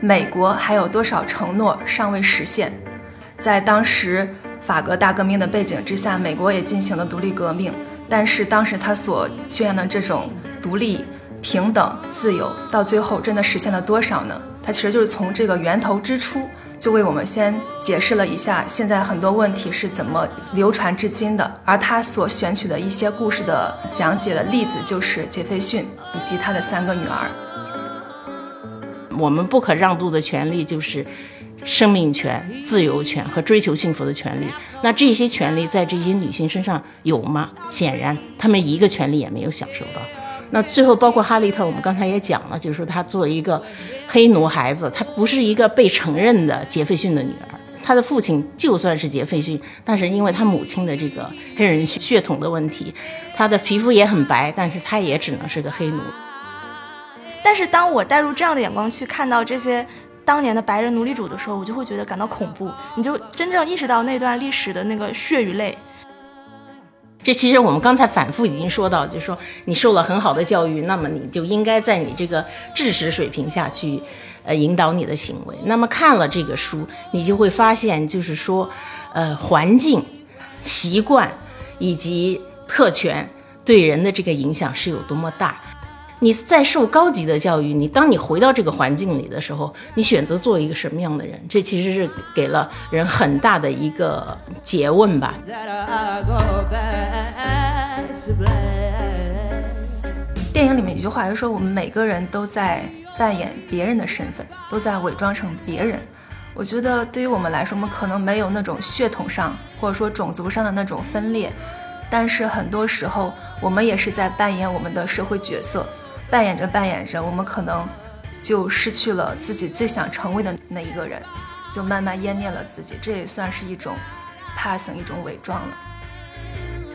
美国还有多少承诺尚未实现？在当时法国大革命的背景之下，美国也进行了独立革命，但是当时他所宣扬的这种独立、平等、自由，到最后真的实现了多少呢？他其实就是从这个源头之初，就为我们先解释了一下现在很多问题是怎么流传至今的。而他所选取的一些故事的讲解的例子，就是杰斐逊以及他的三个女儿。我们不可让渡的权利就是生命权、自由权和追求幸福的权利。那这些权利在这些女性身上有吗？显然，她们一个权利也没有享受到。那最后，包括哈利特，我们刚才也讲了，就是说她作为一个黑奴孩子，她不是一个被承认的杰斐逊的女儿。她的父亲就算是杰斐逊，但是因为她母亲的这个黑人血统的问题，她的皮肤也很白，但是她也只能是个黑奴。但是当我带入这样的眼光去看到这些当年的白人奴隶主的时候，我就会觉得感到恐怖。你就真正意识到那段历史的那个血与泪。这其实我们刚才反复已经说到，就是说你受了很好的教育，那么你就应该在你这个知识水平下去，呃，引导你的行为。那么看了这个书，你就会发现，就是说，呃，环境、习惯以及特权对人的这个影响是有多么大。你在受高级的教育，你当你回到这个环境里的时候，你选择做一个什么样的人？这其实是给了人很大的一个诘问吧。电影里面有句话就说，我们每个人都在扮演别人的身份，都在伪装成别人。我觉得对于我们来说，我们可能没有那种血统上或者说种族上的那种分裂，但是很多时候我们也是在扮演我们的社会角色。扮演着扮演着，我们可能就失去了自己最想成为的那一个人，就慢慢湮灭了自己。这也算是一种 passing，一种伪装了。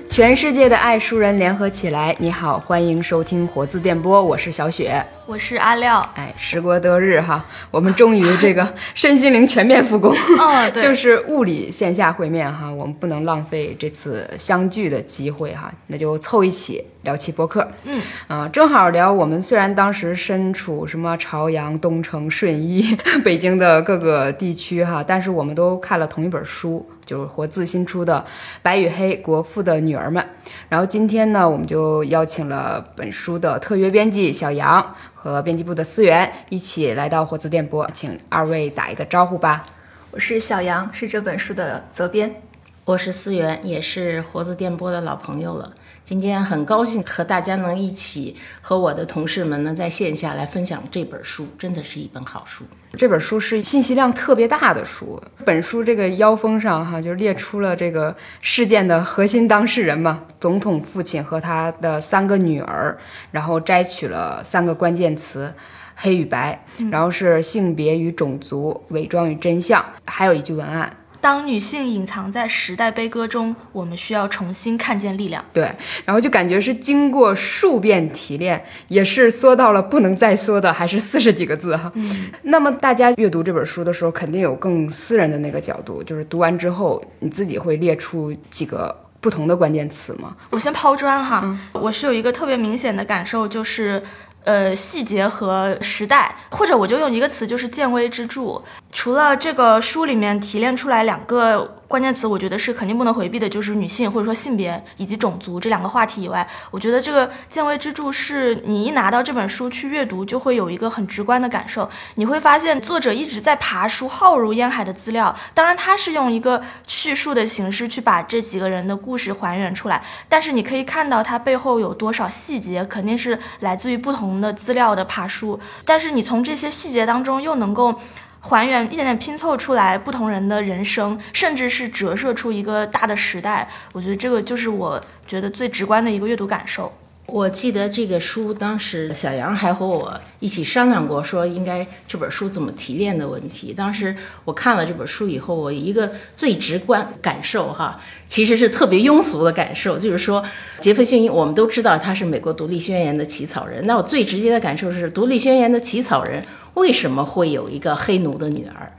全世界的爱书人联合起来，你好，欢迎收听活字电波，我是小雪，我是阿廖。哎，时过多日哈，我们终于这个 身心灵全面复工，哦，就是物理线下会面哈，我们不能浪费这次相聚的机会哈，那就凑一起聊期播客。嗯啊，正好聊我们虽然当时身处什么朝阳、东城、顺义、北京的各个地区哈，但是我们都看了同一本书。就是活字新出的《白与黑：国父的女儿们》，然后今天呢，我们就邀请了本书的特约编辑小杨和编辑部的思源一起来到活字电波，请二位打一个招呼吧。我是小杨，是这本书的责编。我是思源，也是活字电波的老朋友了。今天很高兴和大家能一起和我的同事们呢在线下来分享这本书，真的是一本好书。这本书是信息量特别大的书。本书这个腰封上哈就列出了这个事件的核心当事人嘛，总统父亲和他的三个女儿，然后摘取了三个关键词：黑与白，然后是性别与种族、伪装与真相，还有一句文案。当女性隐藏在时代悲歌中，我们需要重新看见力量。对，然后就感觉是经过数遍提炼，也是缩到了不能再缩的，还是四十几个字哈。嗯，那么大家阅读这本书的时候，肯定有更私人的那个角度，就是读完之后，你自己会列出几个不同的关键词吗？我先抛砖哈，我是有一个特别明显的感受，就是呃细节和时代，或者我就用一个词，就是见微知著。除了这个书里面提炼出来两个关键词，我觉得是肯定不能回避的，就是女性或者说性别以及种族这两个话题以外，我觉得这个见微知著是你一拿到这本书去阅读，就会有一个很直观的感受。你会发现作者一直在爬书，浩如烟海的资料。当然，他是用一个叙述的形式去把这几个人的故事还原出来，但是你可以看到它背后有多少细节，肯定是来自于不同的资料的爬书。但是你从这些细节当中又能够。还原一点点拼凑出来不同人的人生，甚至是折射出一个大的时代。我觉得这个就是我觉得最直观的一个阅读感受。我记得这个书，当时小杨还和我一起商量过，说应该这本书怎么提炼的问题。当时我看了这本书以后，我一个最直观感受哈，其实是特别庸俗的感受，就是说杰斐逊，我们都知道他是美国独立宣言的起草人。那我最直接的感受是，独立宣言的起草人为什么会有一个黑奴的女儿？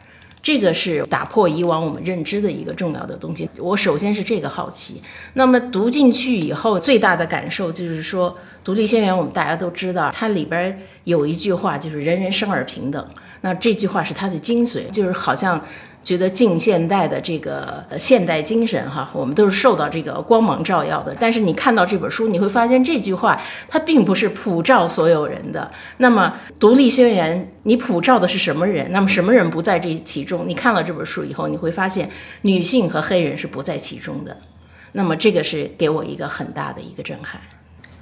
这个是打破以往我们认知的一个重要的东西。我首先是这个好奇，那么读进去以后，最大的感受就是说，《独立宣言》我们大家都知道，它里边有一句话就是“人人生而平等”，那这句话是它的精髓，就是好像。觉得近现代的这个现代精神，哈，我们都是受到这个光芒照耀的。但是你看到这本书，你会发现这句话它并不是普照所有人的。那么《独立宣言》，你普照的是什么人？那么什么人不在这其中？你看了这本书以后，你会发现女性和黑人是不在其中的。那么这个是给我一个很大的一个震撼。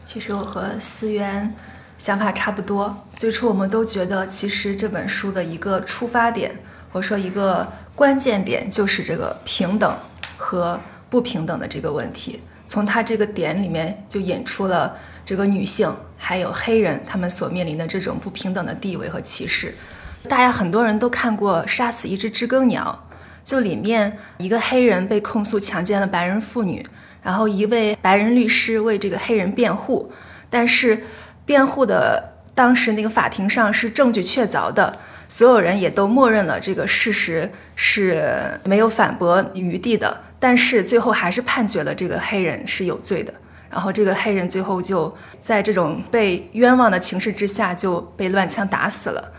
其实我和思源想法差不多。最初我们都觉得，其实这本书的一个出发点，或者说一个。关键点就是这个平等和不平等的这个问题，从他这个点里面就引出了这个女性还有黑人他们所面临的这种不平等的地位和歧视。大家很多人都看过《杀死一只知更鸟》，就里面一个黑人被控诉强奸了白人妇女，然后一位白人律师为这个黑人辩护，但是辩护的当时那个法庭上是证据确凿的。所有人也都默认了这个事实是没有反驳余地的，但是最后还是判决了这个黑人是有罪的。然后这个黑人最后就在这种被冤枉的情势之下就被乱枪打死了。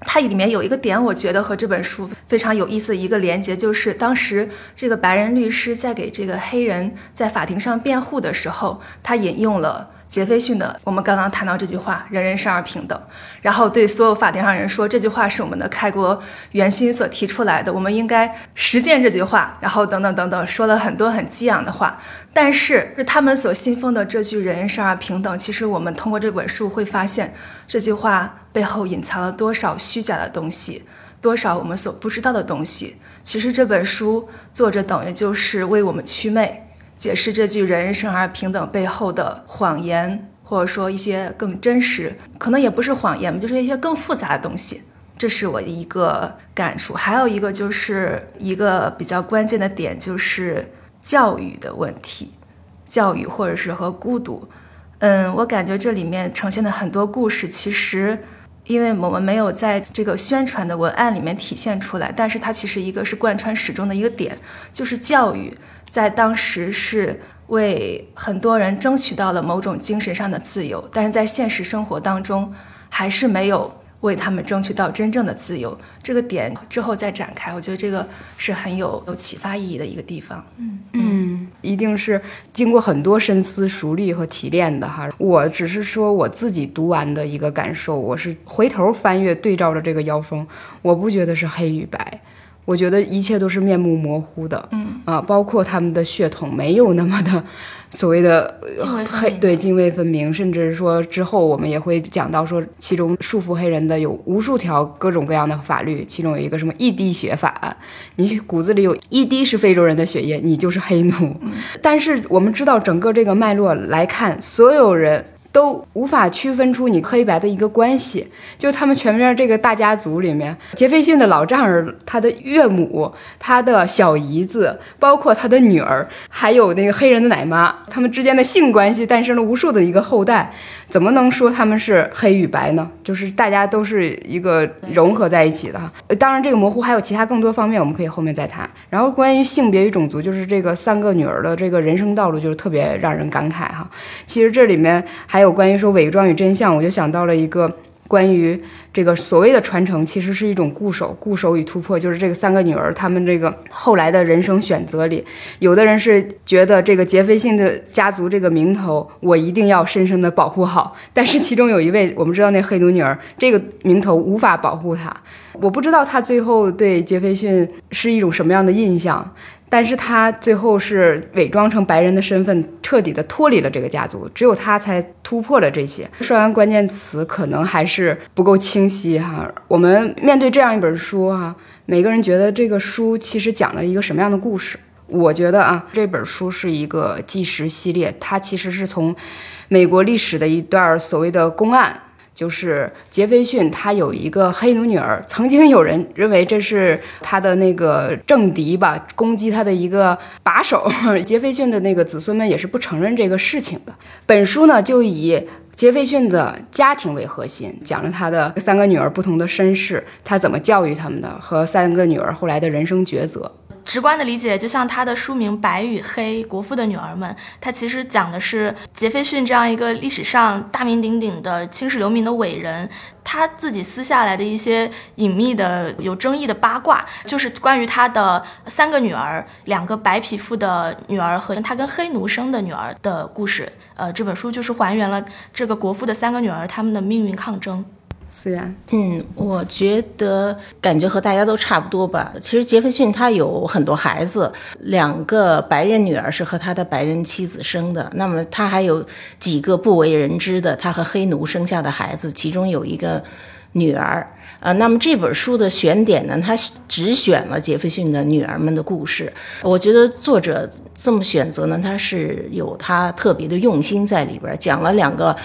它里面有一个点，我觉得和这本书非常有意思的一个连接，就是当时这个白人律师在给这个黑人在法庭上辩护的时候，他引用了。杰斐逊的，我们刚刚谈到这句话“人人生而平等”，然后对所有法庭上人说，这句话是我们的开国元勋所提出来的，我们应该实践这句话，然后等等等等，说了很多很激昂的话。但是，是他们所信奉的这句“人人生而平等”，其实我们通过这本书会发现，这句话背后隐藏了多少虚假的东西，多少我们所不知道的东西。其实这本书作者等于就是为我们祛魅。解释这句“人人生而平等”背后的谎言，或者说一些更真实，可能也不是谎言就是一些更复杂的东西。这是我的一个感触。还有一个就是一个比较关键的点，就是教育的问题，教育或者是和孤独。嗯，我感觉这里面呈现的很多故事，其实因为我们没有在这个宣传的文案里面体现出来，但是它其实一个是贯穿始终的一个点，就是教育。在当时是为很多人争取到了某种精神上的自由，但是在现实生活当中，还是没有为他们争取到真正的自由。这个点之后再展开，我觉得这个是很有有启发意义的一个地方。嗯嗯，一定是经过很多深思熟虑和提炼的哈。我只是说我自己读完的一个感受，我是回头翻阅对照着这个妖风，我不觉得是黑与白。我觉得一切都是面目模糊的，嗯啊，包括他们的血统没有那么的所谓的黑，对泾渭分明，甚至说之后我们也会讲到说，其中束缚黑人的有无数条各种各样的法律，其中有一个什么一滴血法，你骨子里有一滴是非洲人的血液，你就是黑奴。但是我们知道整个这个脉络来看，所有人。都无法区分出你黑白的一个关系，就他们全面这个大家族里面，杰斐逊的老丈人、他的岳母、他的小姨子，包括他的女儿，还有那个黑人的奶妈，他们之间的性关系诞生了无数的一个后代，怎么能说他们是黑与白呢？就是大家都是一个融合在一起的哈。当然，这个模糊还有其他更多方面，我们可以后面再谈。然后关于性别与种族，就是这个三个女儿的这个人生道路，就是特别让人感慨哈。其实这里面还有。有关于说伪装与真相，我就想到了一个关于这个所谓的传承，其实是一种固守、固守与突破。就是这个三个女儿，她们这个后来的人生选择里，有的人是觉得这个杰斐逊的家族这个名头，我一定要深深的保护好。但是其中有一位，我们知道那黑奴女儿，这个名头无法保护她。我不知道她最后对杰斐逊是一种什么样的印象。但是他最后是伪装成白人的身份，彻底的脱离了这个家族，只有他才突破了这些。说完关键词，可能还是不够清晰哈。我们面对这样一本书哈，每个人觉得这个书其实讲了一个什么样的故事？我觉得啊，这本书是一个纪实系列，它其实是从美国历史的一段所谓的公案。就是杰斐逊，他有一个黑奴女儿。曾经有人认为这是他的那个政敌吧，攻击他的一个把手。杰斐逊的那个子孙们也是不承认这个事情的。本书呢，就以杰斐逊的家庭为核心，讲了他的三个女儿不同的身世，他怎么教育他们的，和三个女儿后来的人生抉择。直观的理解，就像他的书名《白与黑：国父的女儿们》，他其实讲的是杰斐逊这样一个历史上大名鼎鼎的青史留名的伟人，他自己撕下来的一些隐秘的、有争议的八卦，就是关于他的三个女儿，两个白皮肤的女儿和他跟黑奴生的女儿的故事。呃，这本书就是还原了这个国父的三个女儿他们的命运抗争。虽然，嗯，我觉得感觉和大家都差不多吧。其实杰斐逊他有很多孩子，两个白人女儿是和他的白人妻子生的，那么他还有几个不为人知的他和黑奴生下的孩子，其中有一个女儿。呃，那么这本书的选点呢，他只选了杰斐逊的女儿们的故事。我觉得作者这么选择呢，他是有他特别的用心在里边，讲了两个。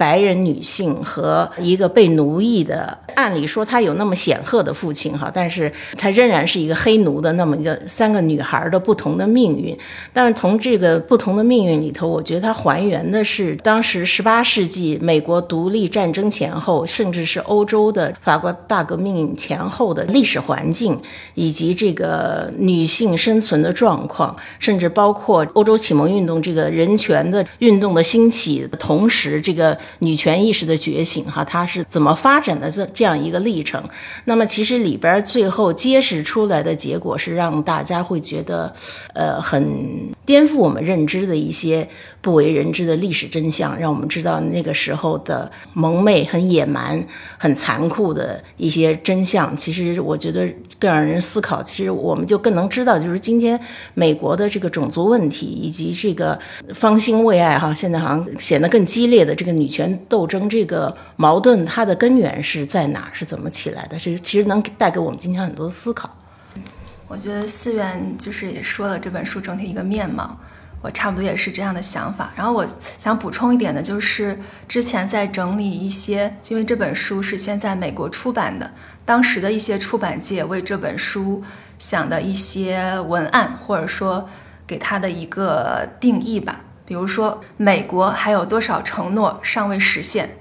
白人女性和一个被奴役的，按理说他有那么显赫的父亲哈，但是他仍然是一个黑奴的那么一个三个女孩的不同的命运。但是从这个不同的命运里头，我觉得它还原的是当时十八世纪美国独立战争前后，甚至是欧洲的法国大革命前后的历史环境，以及这个女性生存的状况，甚至包括欧洲启蒙运动这个人权的运动的兴起同时，这个。女权意识的觉醒，哈，它是怎么发展的这这样一个历程？那么其实里边最后揭示出来的结果是让大家会觉得，呃，很颠覆我们认知的一些不为人知的历史真相，让我们知道那个时候的蒙昧、很野蛮、很残酷的一些真相。其实我觉得更让人思考。其实我们就更能知道，就是今天美国的这个种族问题以及这个方兴未艾，哈，现在好像显得更激烈的这个女权。斗争这个矛盾，它的根源是在哪儿？是怎么起来的？是其实能带给我们今天很多的思考。我觉得四院就是也说了这本书整体一个面貌，我差不多也是这样的想法。然后我想补充一点的，就是之前在整理一些，因为这本书是先在美国出版的，当时的一些出版界为这本书想的一些文案，或者说给它的一个定义吧。比如说，美国还有多少承诺尚未实现？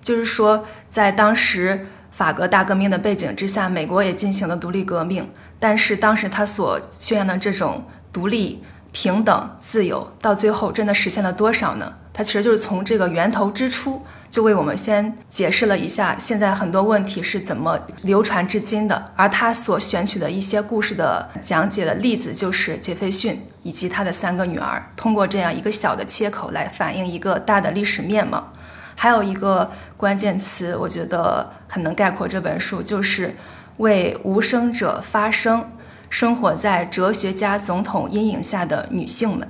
就是说，在当时法国大革命的背景之下，美国也进行了独立革命，但是当时他所宣扬的这种独立、平等、自由，到最后真的实现了多少呢？它其实就是从这个源头之初。就为我们先解释了一下现在很多问题是怎么流传至今的，而他所选取的一些故事的讲解的例子就是杰斐逊以及他的三个女儿，通过这样一个小的切口来反映一个大的历史面貌。还有一个关键词，我觉得很能概括这本书，就是为无声者发声，生活在哲学家总统阴影下的女性们。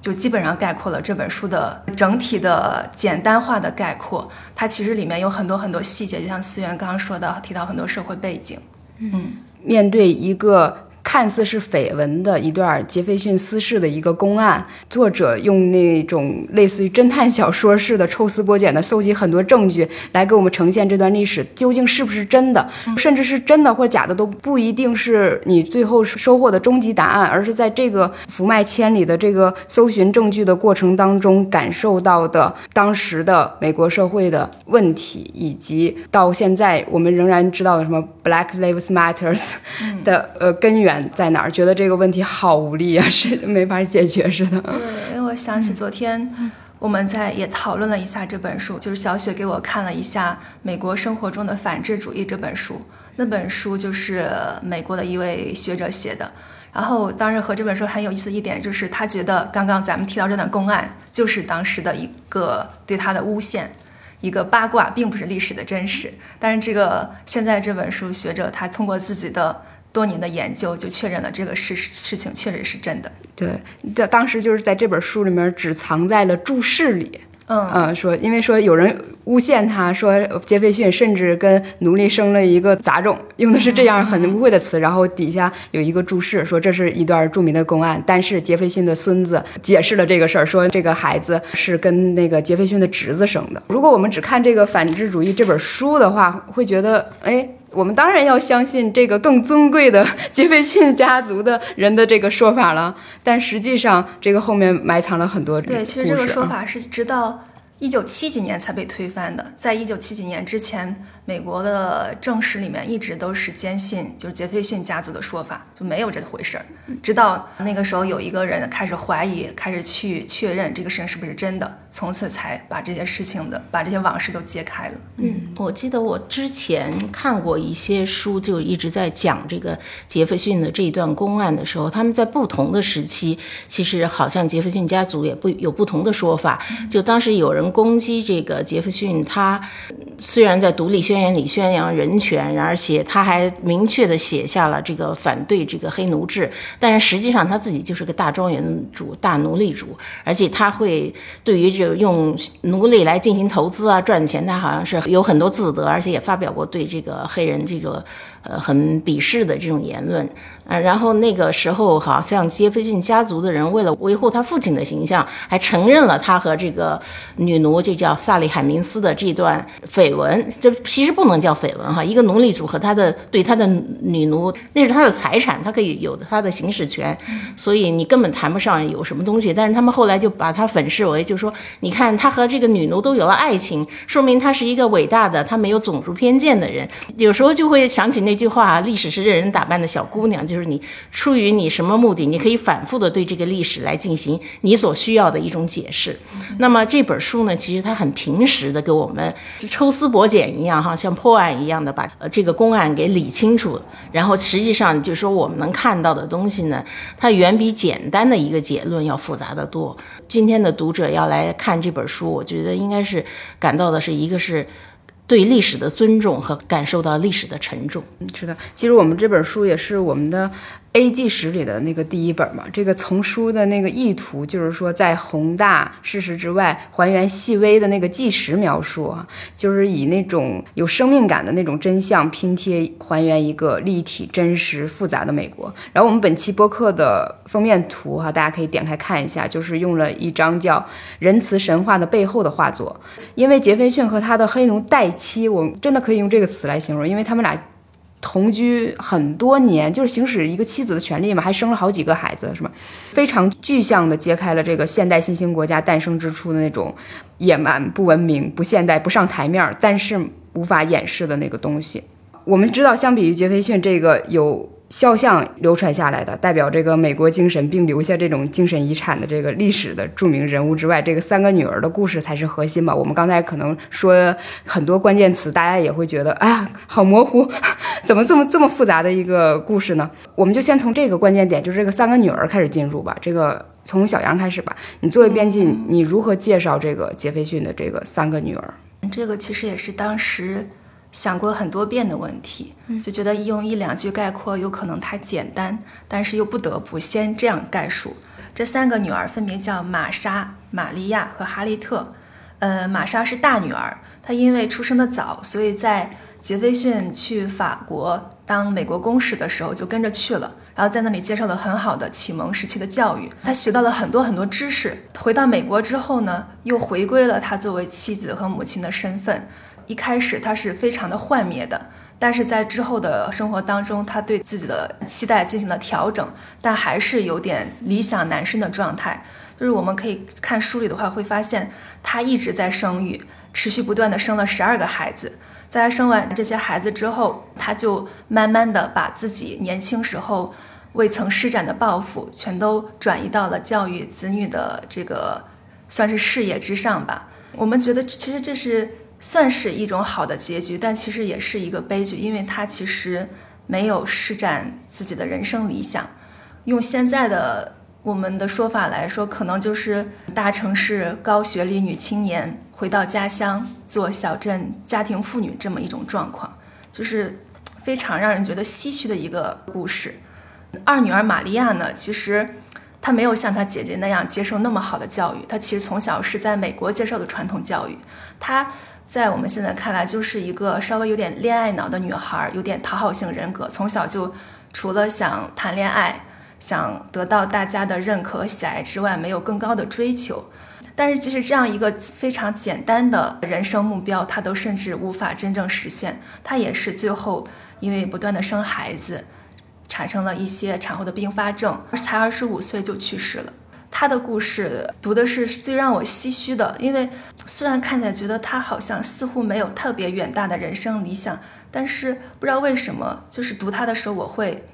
就基本上概括了这本书的整体的简单化的概括，它其实里面有很多很多细节，就像思源刚刚说的，提到很多社会背景。嗯，面对一个。看似是绯闻的一段杰斐逊私事的一个公案，作者用那种类似于侦探小说式的抽丝剥茧的搜集很多证据，来给我们呈现这段历史究竟是不是真的，甚至是真的或假的都不一定是你最后收获的终极答案，而是在这个伏脉千里的这个搜寻证据的过程当中感受到的当时的美国社会的问题，以及到现在我们仍然知道的什么 Black Lives Matters 的呃根源。在哪儿？觉得这个问题好无力啊，是没法解决似的。对，因为我想起昨天我们在也讨论了一下这本书，就是小雪给我看了一下《美国生活中的反智主义》这本书。那本书就是美国的一位学者写的。然后当时和这本书很有意思一点，就是他觉得刚刚咱们提到这段公案，就是当时的一个对他的诬陷，一个八卦，并不是历史的真实。但是这个现在这本书学者他通过自己的。多年的研究就确认了这个事事情确实是真的。对，在当时就是在这本书里面只藏在了注释里。嗯嗯，说因为说有人诬陷他说杰斐逊甚至跟奴隶生了一个杂种，用的是这样很污秽的词。然后底下有一个注释说这是一段著名的公案，但是杰斐逊的孙子解释了这个事儿，说这个孩子是跟那个杰斐逊的侄子生的。如果我们只看这个反智主义这本书的话，会觉得哎。我们当然要相信这个更尊贵的杰斐逊家族的人的这个说法了，但实际上这个后面埋藏了很多。对，其实这个说法是直到一九七几年才被推翻的。在一九七几年之前，美国的正史里面一直都是坚信就是杰斐逊家族的说法，就没有这回事儿。直到那个时候，有一个人开始怀疑，开始去确认这个事情是不是真的，从此才把这些事情的把这些往事都揭开了。嗯，我记得我之前看过一些书，就一直在讲这个杰斐逊的这一段公案的时候，他们在不同的时期，其实好像杰斐逊家族也不有不同的说法。就当时有人攻击这个杰斐逊，他虽然在独立宣里宣扬人权，而且他还明确的写下了这个反对这个黑奴制，但是实际上他自己就是个大庄园主、大奴隶主，而且他会对于这用奴隶来进行投资啊、赚钱，他好像是有很多自得，而且也发表过对这个黑人这个呃很鄙视的这种言论。啊，然后那个时候好像杰斐逊家族的人为了维护他父亲的形象，还承认了他和这个女奴，这叫萨利海明斯的这段绯闻。这其实不能叫绯闻哈，一个奴隶主和他的对他的女奴，那是他的财产，他可以有他的行使权，所以你根本谈不上有什么东西。但是他们后来就把他粉饰为，就说你看他和这个女奴都有了爱情，说明他是一个伟大的、他没有种族偏见的人。有时候就会想起那句话：历史是任人打扮的小姑娘，就是。你出于你什么目的，你可以反复的对这个历史来进行你所需要的一种解释。那么这本书呢，其实它很平实的给我们抽丝剥茧一样，哈，像破案一样的把这个公案给理清楚。然后实际上就是说我们能看到的东西呢，它远比简单的一个结论要复杂的多。今天的读者要来看这本书，我觉得应该是感到的是一个是。对历史的尊重和感受到历史的沉重。是的，其实我们这本书也是我们的。A 纪实里的那个第一本嘛，这个丛书的那个意图就是说，在宏大事实之外，还原细微的那个纪实描述啊，就是以那种有生命感的那种真相拼贴，还原一个立体、真实、复杂的美国。然后我们本期播客的封面图哈，大家可以点开看一下，就是用了一张叫《仁慈神话的背后》的画作。因为杰斐逊和他的黑奴黛妻，我真的可以用这个词来形容，因为他们俩。同居很多年，就是行使一个妻子的权利嘛，还生了好几个孩子，是吗？非常具象的揭开了这个现代新兴国家诞生之初的那种野蛮、不文明、不现代、不上台面，但是无法掩饰的那个东西。我们知道，相比于杰斐逊这个有。肖像流传下来的，代表这个美国精神，并留下这种精神遗产的这个历史的著名人物之外，这个三个女儿的故事才是核心吧？我们刚才可能说很多关键词，大家也会觉得，哎呀，好模糊，怎么这么这么复杂的一个故事呢？我们就先从这个关键点，就是这个三个女儿开始进入吧。这个从小杨开始吧。你作为编辑，你如何介绍这个杰斐逊的这个三个女儿？这个其实也是当时。想过很多遍的问题，就觉得用一两句概括有可能太简单，但是又不得不先这样概述。这三个女儿分别叫玛莎、玛利亚和哈利特。呃，玛莎是大女儿，她因为出生的早，所以在杰斐逊去法国当美国公使的时候就跟着去了，然后在那里接受了很好的启蒙时期的教育，她学到了很多很多知识。回到美国之后呢，又回归了她作为妻子和母亲的身份。一开始他是非常的幻灭的，但是在之后的生活当中，他对自己的期待进行了调整，但还是有点理想男生的状态。就是我们可以看书里的话，会发现他一直在生育，持续不断的生了十二个孩子。在他生完这些孩子之后，他就慢慢的把自己年轻时候未曾施展的抱负，全都转移到了教育子女的这个算是事业之上吧。我们觉得其实这是。算是一种好的结局，但其实也是一个悲剧，因为他其实没有施展自己的人生理想。用现在的我们的说法来说，可能就是大城市高学历女青年回到家乡做小镇家庭妇女这么一种状况，就是非常让人觉得唏嘘的一个故事。二女儿玛利亚呢，其实她没有像她姐姐那样接受那么好的教育，她其实从小是在美国接受的传统教育，她。在我们现在看来，就是一个稍微有点恋爱脑的女孩，有点讨好型人格。从小就除了想谈恋爱、想得到大家的认可和喜爱之外，没有更高的追求。但是，即使这样一个非常简单的人生目标，她都甚至无法真正实现。她也是最后因为不断的生孩子，产生了一些产后的并发症，才二十五岁就去世了。他的故事读的是最让我唏嘘的，因为虽然看起来觉得他好像似乎没有特别远大的人生理想，但是不知道为什么，就是读他的时候我会，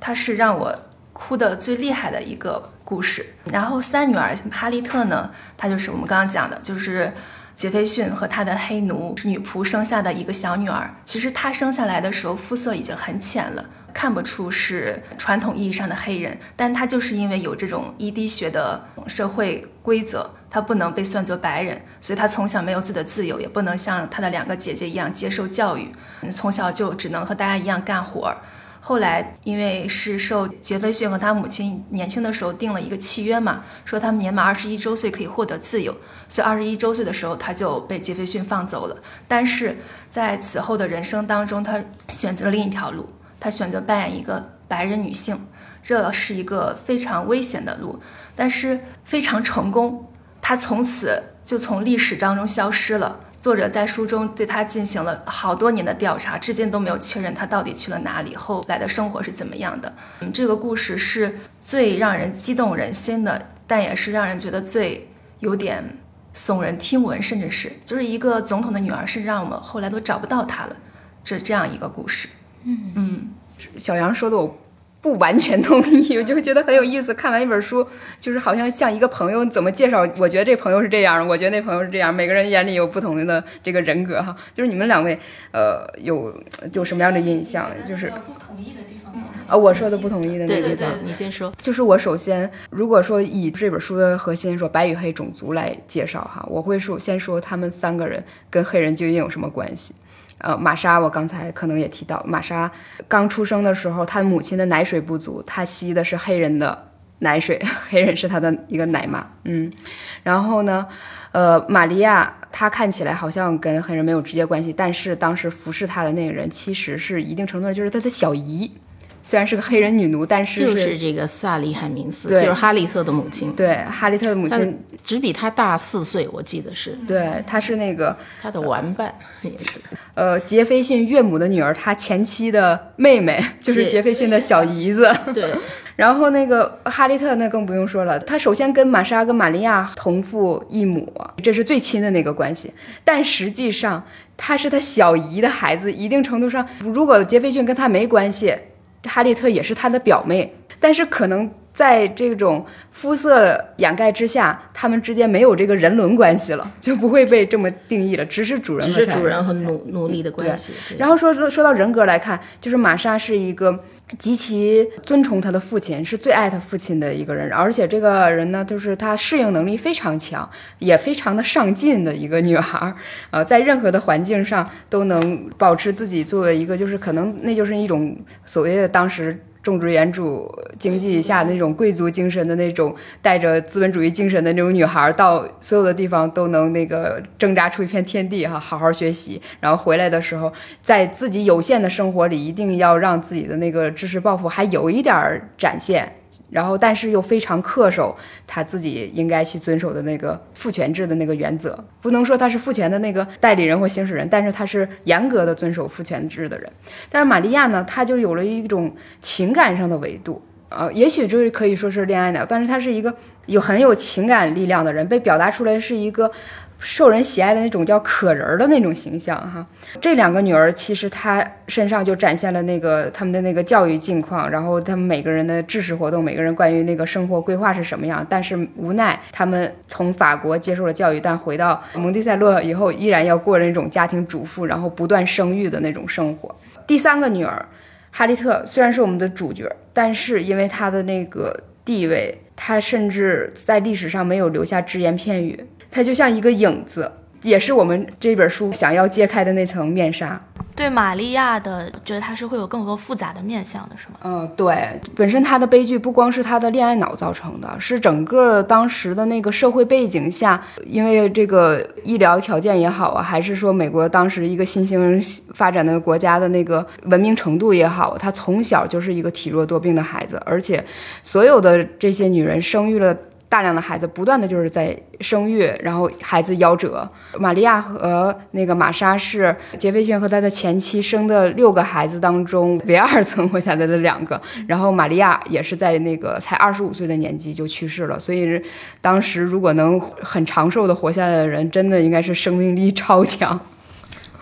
他是让我哭的最厉害的一个故事。然后三女儿哈利特呢，她就是我们刚刚讲的，就是杰斐逊和他的黑奴女仆生下的一个小女儿。其实她生下来的时候肤色已经很浅了。看不出是传统意义上的黑人，但他就是因为有这种一滴血的社会规则，他不能被算作白人，所以他从小没有自己的自由，也不能像他的两个姐姐一样接受教育，从小就只能和大家一样干活。后来因为是受杰斐逊和他母亲年轻的时候定了一个契约嘛，说他们年满二十一周岁可以获得自由，所以二十一周岁的时候他就被杰斐逊放走了。但是在此后的人生当中，他选择了另一条路。他选择扮演一个白人女性，这是一个非常危险的路，但是非常成功。他从此就从历史当中消失了。作者在书中对他进行了好多年的调查，至今都没有确认他到底去了哪里，后来的生活是怎么样的。嗯，这个故事是最让人激动人心的，但也是让人觉得最有点耸人听闻，甚至是就是一个总统的女儿，是让我们后来都找不到她了，这这样一个故事。嗯嗯。小杨说的我不完全同意，我就觉得很有意思。看完一本书，就是好像像一个朋友怎么介绍，我觉得这朋友是这样，我觉得那朋友是这样，每个人眼里有不同的这个人格哈。就是你们两位，呃，有有什么样的印象？就是不同意的地方吗？啊，我说的不同意的那地方，你先说。就是我首先，如果说以这本书的核心说白与黑种族来介绍哈，我会说先说他们三个人跟黑人究竟有什么关系。呃，玛莎，我刚才可能也提到，玛莎刚出生的时候，她母亲的奶水不足，她吸的是黑人的奶水，黑人是她的一个奶妈。嗯，然后呢，呃，玛利亚，她看起来好像跟黑人没有直接关系，但是当时服侍她的那个人，其实是一定程度上就是她的小姨。虽然是个黑人女奴，但是就是这个萨利汉明斯，就是哈利特的母亲。对，哈利特的母亲只比他大四岁，我记得是。对，她是那个他的玩伴，也是。呃，杰斐逊岳母的女儿，她前妻的妹妹，就是杰斐逊的小姨子。对。然后那个哈利特那更不用说了，他首先跟玛莎跟玛利亚同父异母，这是最亲的那个关系。但实际上他是他小姨的孩子，一定程度上，如果杰斐逊跟他没关系。哈利特也是他的表妹，但是可能在这种肤色掩盖之下，他们之间没有这个人伦关系了，就不会被这么定义了，只是主人，只是主人和奴奴隶的关系。然后说说到人格来看，就是玛莎是一个。极其尊崇他的父亲，是最爱他父亲的一个人，而且这个人呢，就是他适应能力非常强，也非常的上进的一个女孩，呃，在任何的环境上都能保持自己作为一个，就是可能那就是一种所谓的当时。种植园主经济下那种贵族精神的那种，带着资本主义精神的那种女孩，到所有的地方都能那个挣扎出一片天地哈，好好学习，然后回来的时候，在自己有限的生活里，一定要让自己的那个知识抱负还有一点展现。然后，但是又非常恪守他自己应该去遵守的那个父权制的那个原则，不能说他是父权的那个代理人或行使人，但是他是严格的遵守父权制的人。但是玛利亚呢，她就有了一种情感上的维度，呃，也许就是可以说是恋爱脑，但是她是一个有很有情感力量的人，被表达出来是一个。受人喜爱的那种叫可人儿的那种形象哈，这两个女儿其实她身上就展现了那个他们的那个教育境况，然后他们每个人的知识活动，每个人关于那个生活规划是什么样。但是无奈他们从法国接受了教育，但回到蒙蒂塞洛以后，依然要过那种家庭主妇，然后不断生育的那种生活。第三个女儿哈利特虽然是我们的主角，但是因为她的那个地位，他甚至在历史上没有留下只言片语。他就像一个影子，也是我们这本书想要揭开的那层面纱。对玛利亚的，觉得她是会有更多复杂的面相的，是吗？嗯，对，本身她的悲剧不光是她的恋爱脑造成的，是整个当时的那个社会背景下，因为这个医疗条件也好啊，还是说美国当时一个新兴发展的国家的那个文明程度也好，她从小就是一个体弱多病的孩子，而且所有的这些女人生育了。大量的孩子，不断的就是在生育，然后孩子夭折。玛利亚和那个玛莎是杰斐逊和他的前妻生的六个孩子当中唯二存活下来的两个，然后玛利亚也是在那个才二十五岁的年纪就去世了，所以当时如果能很长寿的活下来的人，真的应该是生命力超强。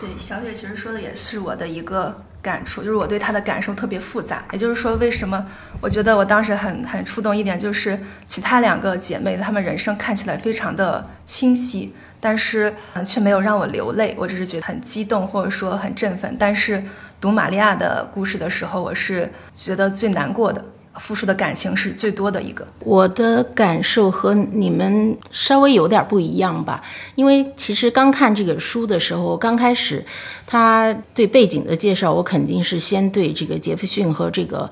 对，小雪其实说的也是我的一个感触，就是我对她的感受特别复杂。也就是说，为什么我觉得我当时很很触动一点，就是其他两个姐妹她们人生看起来非常的清晰，但是却没有让我流泪。我只是觉得很激动，或者说很振奋。但是读玛利亚的故事的时候，我是觉得最难过的。付出的感情是最多的一个。我的感受和你们稍微有点不一样吧，因为其实刚看这个书的时候，刚开始他对背景的介绍，我肯定是先对这个杰弗逊和这个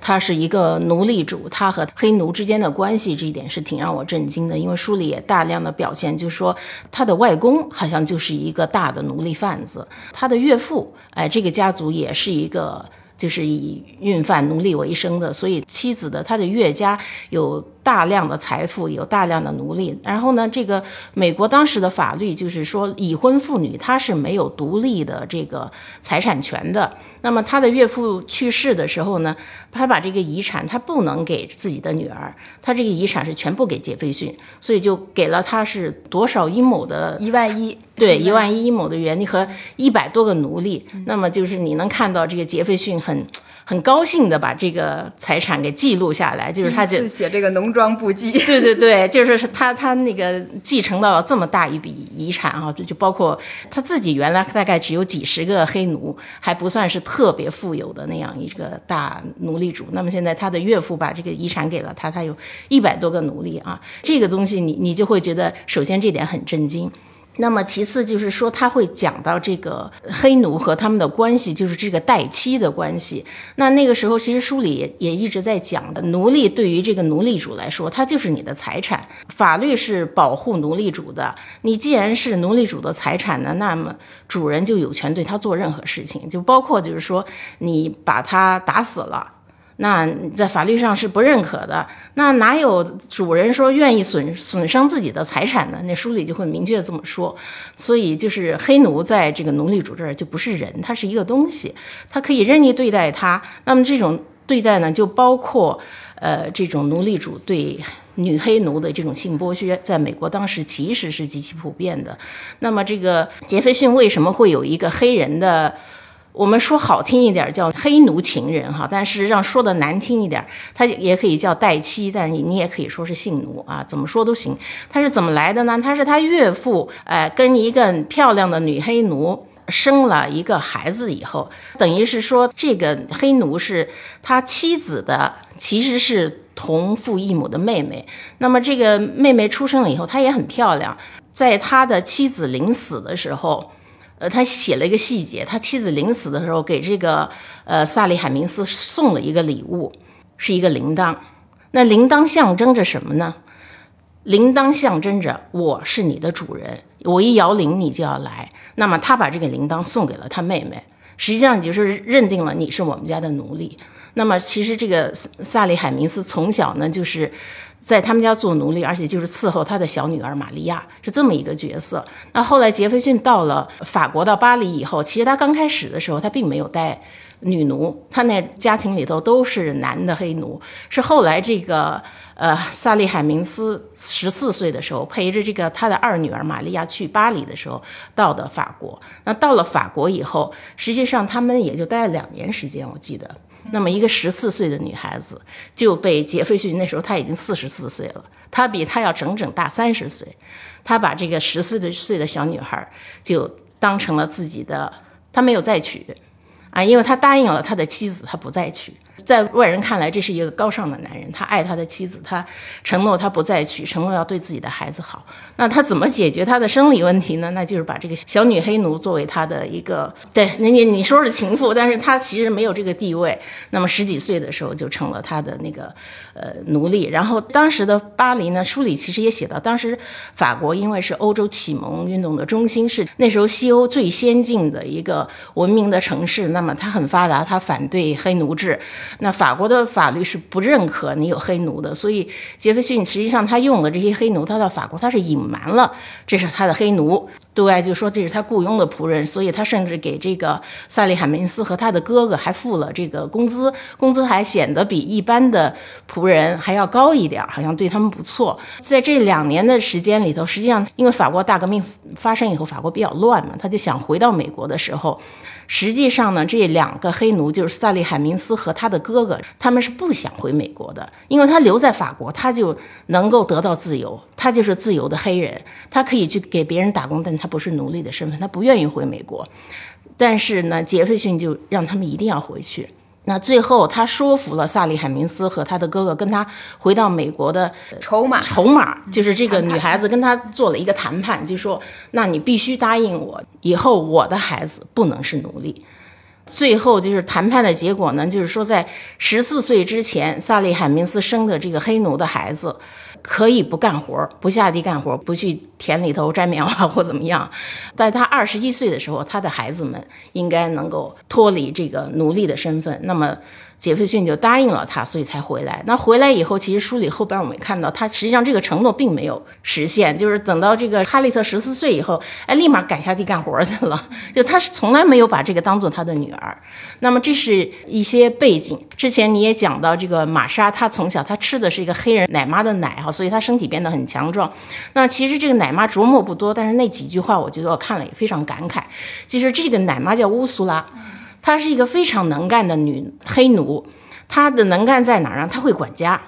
他是一个奴隶主，他和黑奴之间的关系这一点是挺让我震惊的，因为书里也大量的表现，就是说他的外公好像就是一个大的奴隶贩子，他的岳父，哎，这个家族也是一个。就是以运贩奴隶为生的，所以妻子的他的岳家有。大量的财富有大量的奴隶，然后呢，这个美国当时的法律就是说，已婚妇女她是没有独立的这个财产权的。那么他的岳父去世的时候呢，他把这个遗产他不能给自己的女儿，他这个遗产是全部给杰斐逊，所以就给了他是多少阴谋的一万一，对，一万一阴谋的园地和一百多个奴隶。那么就是你能看到这个杰斐逊很。很高兴的把这个财产给记录下来，就是他就写这个农庄簿记。对对对，就是他他那个继承到了这么大一笔遗产啊，就就包括他自己原来大概只有几十个黑奴，还不算是特别富有的那样一个大奴隶主。那么现在他的岳父把这个遗产给了他，他有一百多个奴隶啊，这个东西你你就会觉得，首先这点很震惊。那么其次就是说，他会讲到这个黑奴和他们的关系，就是这个代妻的关系。那那个时候，其实书里也也一直在讲的，奴隶对于这个奴隶主来说，他就是你的财产，法律是保护奴隶主的。你既然是奴隶主的财产呢，那么主人就有权对他做任何事情，就包括就是说你把他打死了。那在法律上是不认可的。那哪有主人说愿意损损伤自己的财产呢？那书里就会明确这么说。所以就是黑奴在这个奴隶主这儿就不是人，他是一个东西，他可以任意对待他。那么这种对待呢，就包括呃这种奴隶主对女黑奴的这种性剥削，在美国当时其实是极其普遍的。那么这个杰斐逊为什么会有一个黑人的？我们说好听一点叫黑奴情人哈，但是让说的难听一点，他也可以叫代妻，但是你你也可以说是性奴啊，怎么说都行。他是怎么来的呢？他是他岳父，哎，跟一个漂亮的女黑奴生了一个孩子以后，等于是说这个黑奴是他妻子的，其实是同父异母的妹妹。那么这个妹妹出生了以后，她也很漂亮，在他的妻子临死的时候。呃，他写了一个细节，他妻子临死的时候给这个呃萨利海明斯送了一个礼物，是一个铃铛。那铃铛象征着什么呢？铃铛象征着我是你的主人，我一摇铃你就要来。那么他把这个铃铛送给了他妹妹，实际上就是认定了你是我们家的奴隶。那么其实这个萨利海明斯从小呢就是。在他们家做奴隶，而且就是伺候他的小女儿玛利亚，是这么一个角色。那后来杰斐逊到了法国到巴黎以后，其实他刚开始的时候他并没有带女奴，他那家庭里头都是男的黑奴。是后来这个呃萨利海明斯十四岁的时候，陪着这个他的二女儿玛利亚去巴黎的时候到的法国。那到了法国以后，实际上他们也就待了两年时间，我记得。那么，一个十四岁的女孩子就被杰斐逊那时候他已经四十四岁了，他比他要整整大三十岁。他把这个十四岁的小女孩就当成了自己的，他没有再娶啊，因为他答应了他的妻子，他不再娶。在外人看来，这是一个高尚的男人，他爱他的妻子，他承诺他不再娶，承诺要对自己的孩子好。那他怎么解决他的生理问题呢？那就是把这个小女黑奴作为他的一个，对，你你你说是情妇，但是他其实没有这个地位。那么十几岁的时候就成了他的那个呃奴隶。然后当时的巴黎呢，书里其实也写到，当时法国因为是欧洲启蒙运动的中心，是那时候西欧最先进的一个文明的城市，那么它很发达，它反对黑奴制。那法国的法律是不认可你有黑奴的，所以杰斐逊实际上他用的这些黑奴，他到法国他是隐瞒了这是他的黑奴，对外就说这是他雇佣的仆人，所以他甚至给这个萨利海明斯和他的哥哥还付了这个工资，工资还显得比一般的仆人还要高一点，好像对他们不错。在这两年的时间里头，实际上因为法国大革命发生以后，法国比较乱嘛，他就想回到美国的时候。实际上呢，这两个黑奴就是萨利海明斯和他的哥哥，他们是不想回美国的，因为他留在法国，他就能够得到自由，他就是自由的黑人，他可以去给别人打工，但他不是奴隶的身份，他不愿意回美国。但是呢，杰斐逊就让他们一定要回去。那最后，他说服了萨利海明斯和他的哥哥，跟他回到美国的筹码，筹码就是这个女孩子跟他做了一个谈判，就说：那你必须答应我，以后我的孩子不能是奴隶。最后就是谈判的结果呢，就是说在十四岁之前，萨利海明斯生的这个黑奴的孩子。可以不干活，不下地干活，不去田里头摘棉花或怎么样。在他二十一岁的时候，他的孩子们应该能够脱离这个奴隶的身份。那么。杰斐逊就答应了他，所以才回来。那回来以后，其实书里后边我们看到，他实际上这个承诺并没有实现。就是等到这个哈利特十四岁以后，哎，立马赶下地干活去了。就他是从来没有把这个当做他的女儿。那么这是一些背景。之前你也讲到，这个玛莎她从小她吃的是一个黑人奶妈的奶哈，所以她身体变得很强壮。那其实这个奶妈琢磨不多，但是那几句话我觉得我看了也非常感慨。其实这个奶妈叫乌苏拉。她是一个非常能干的女黑奴，她的能干在哪儿呢？她会管家，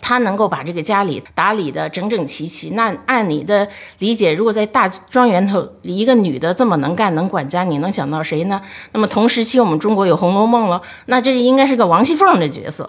她能够把这个家里打理的整整齐齐。那按你的理解，如果在大庄园头一个女的这么能干能管家，你能想到谁呢？那么同时期我们中国有《红楼梦》了，那这应该是个王熙凤的角色。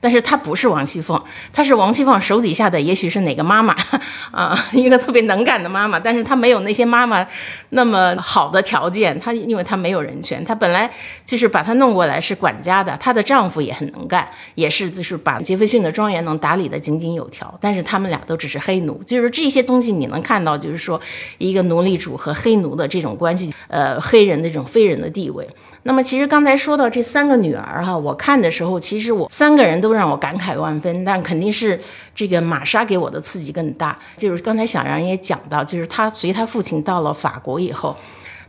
但是她不是王熙凤，她是王熙凤手底下的，也许是哪个妈妈 啊，一个特别能干的妈妈。但是她没有那些妈妈那么好的条件，她因为她没有人权，她本来就是把她弄过来是管家的。她的丈夫也很能干，也是就是把杰斐逊的庄园能打理得井井有条。但是他们俩都只是黑奴，就是这些东西你能看到，就是说一个奴隶主和黑奴的这种关系，呃，黑人的这种非人的地位。那么其实刚才说到这三个女儿哈，我看的时候，其实我三个人都让我感慨万分，但肯定是这个玛莎给我的刺激更大。就是刚才小杨也讲到，就是她随她父亲到了法国以后，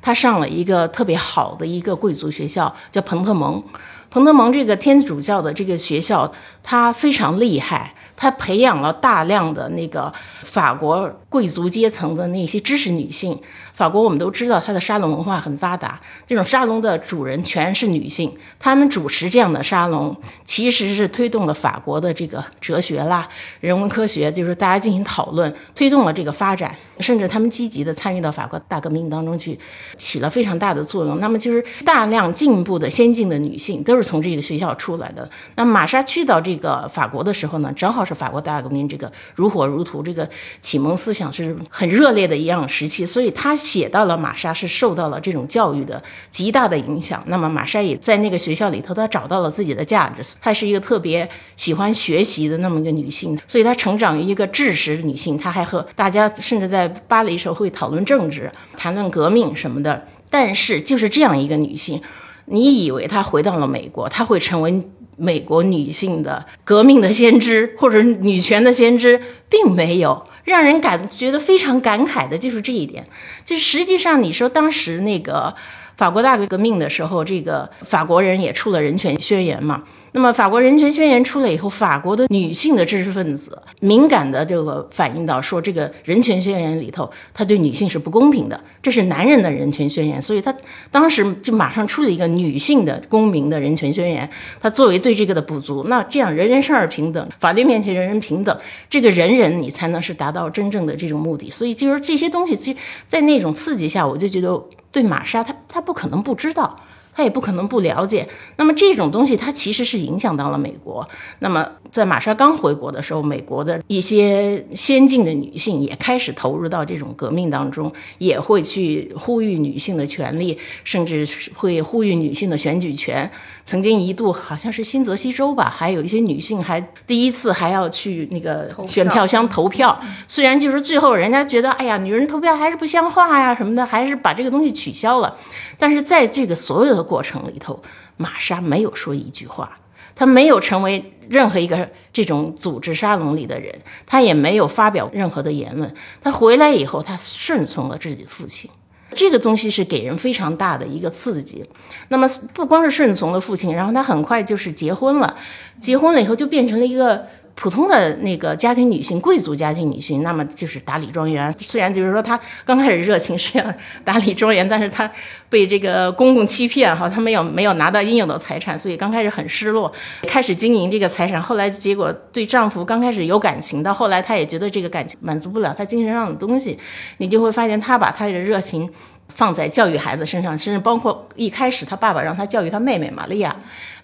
她上了一个特别好的一个贵族学校，叫彭特蒙。彭德蒙这个天主教的这个学校，它非常厉害。他培养了大量的那个法国贵族阶层的那些知识女性。法国我们都知道，它的沙龙文化很发达，这种沙龙的主人全是女性。她们主持这样的沙龙，其实是推动了法国的这个哲学啦、人文科学，就是大家进行讨论，推动了这个发展。甚至他们积极地参与到法国大革命当中去，起了非常大的作用。那么就是大量进步的、先进的女性都是从这个学校出来的。那玛莎去到这个法国的时候呢，正好。是法国大革命这个如火如荼，这个启蒙思想是很热烈的一样时期，所以他写到了玛莎是受到了这种教育的极大的影响。那么玛莎也在那个学校里头，她找到了自己的价值。她是一个特别喜欢学习的那么一个女性，所以她成长于一个知识女性。她还和大家甚至在巴黎时候会讨论政治、谈论革命什么的。但是就是这样一个女性，你以为她回到了美国，她会成为？美国女性的革命的先知，或者女权的先知，并没有让人感觉得非常感慨的，就是这一点。就是实际上，你说当时那个法国大革命的时候，这个法国人也出了人权宣言嘛。那么，法国人权宣言出来以后，法国的女性的知识分子敏感的这个反映到说，这个人权宣言里头，他对女性是不公平的，这是男人的人权宣言，所以他当时就马上出了一个女性的公民的人权宣言，他作为对这个的补足。那这样人人生而平等，法律面前人人平等，这个人人你才能是达到真正的这种目的。所以就是这些东西，其实在那种刺激下，我就觉得对玛莎，她她不可能不知道。他也不可能不了解，那么这种东西它其实是影响到了美国。那么在玛莎刚回国的时候，美国的一些先进的女性也开始投入到这种革命当中，也会去呼吁女性的权利，甚至会呼吁女性的选举权。曾经一度好像是新泽西州吧，还有一些女性还第一次还要去那个选票箱投票。虽然就是最后人家觉得，哎呀，女人投票还是不像话呀什么的，还是把这个东西取消了。但是在这个所有的过程里头，玛莎没有说一句话，她没有成为任何一个这种组织沙龙里的人，他也没有发表任何的言论。他回来以后，他顺从了自己的父亲。这个东西是给人非常大的一个刺激。那么不光是顺从了父亲，然后他很快就是结婚了。结婚了以后就变成了一个普通的那个家庭女性，贵族家庭女性。那么就是打理庄园。虽然就是说她刚开始热情是要打理庄园，但是她被这个公公欺骗哈，她没有没有拿到应有的财产，所以刚开始很失落。开始经营这个财产，后来结果对丈夫刚开始有感情，到后来她也觉得这个感情满足不了她精神上的东西，你就会发现她把她的热情。放在教育孩子身上，甚至包括一开始他爸爸让他教育他妹妹玛利亚，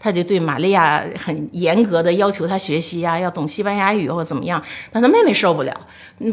他就对玛利亚很严格的要求他学习呀，要懂西班牙语或怎么样。但他妹妹受不了，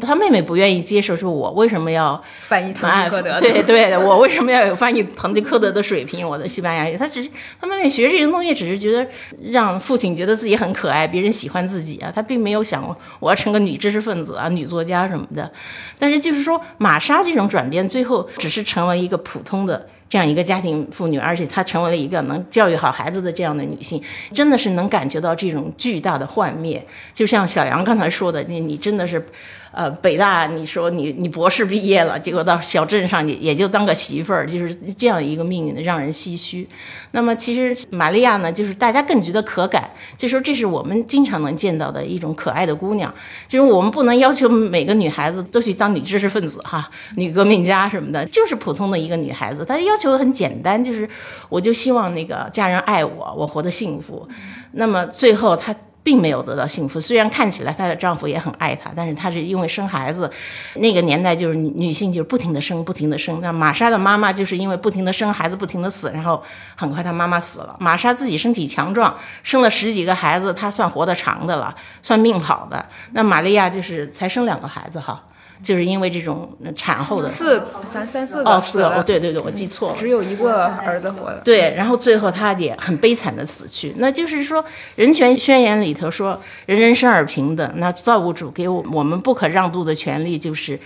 他妹妹不愿意接受，说我为什么要翻译滕迪科德？对对，我为什么要有翻译滕迪科德的水平？我的西班牙语，他只是他妹妹学这些东西，只是觉得让父亲觉得自己很可爱，别人喜欢自己啊，他并没有想我要成个女知识分子啊，女作家什么的。但是就是说，玛莎这种转变，最后只是。成为一个普通的这样一个家庭妇女，而且她成为了一个能教育好孩子的这样的女性，真的是能感觉到这种巨大的幻灭。就像小杨刚才说的，你你真的是。呃，北大，你说你你博士毕业了，结果到小镇上也也就当个媳妇儿，就是这样一个命运的，让人唏嘘。那么其实玛利亚呢，就是大家更觉得可感，就说这是我们经常能见到的一种可爱的姑娘。就是我们不能要求每个女孩子都去当女知识分子哈，女革命家什么的，就是普通的一个女孩子，她要求很简单，就是我就希望那个家人爱我，我活得幸福。那么最后她。并没有得到幸福，虽然看起来她的丈夫也很爱她，但是她是因为生孩子，那个年代就是女性就是不停的生，不停的生。那玛莎的妈妈就是因为不停的生孩子，不停的死，然后很快她妈妈死了。玛莎自己身体强壮，生了十几个孩子，她算活得长的了，算命好的。那玛利亚就是才生两个孩子哈。就是因为这种产后的四三三四个哦，四个哦，对对对，我记错了，只有一个儿子活了。对，然后最后他也很悲惨的死去。那就是说，人权宣言里头说，人人生而平等。那造物主给我我们不可让渡的权利就是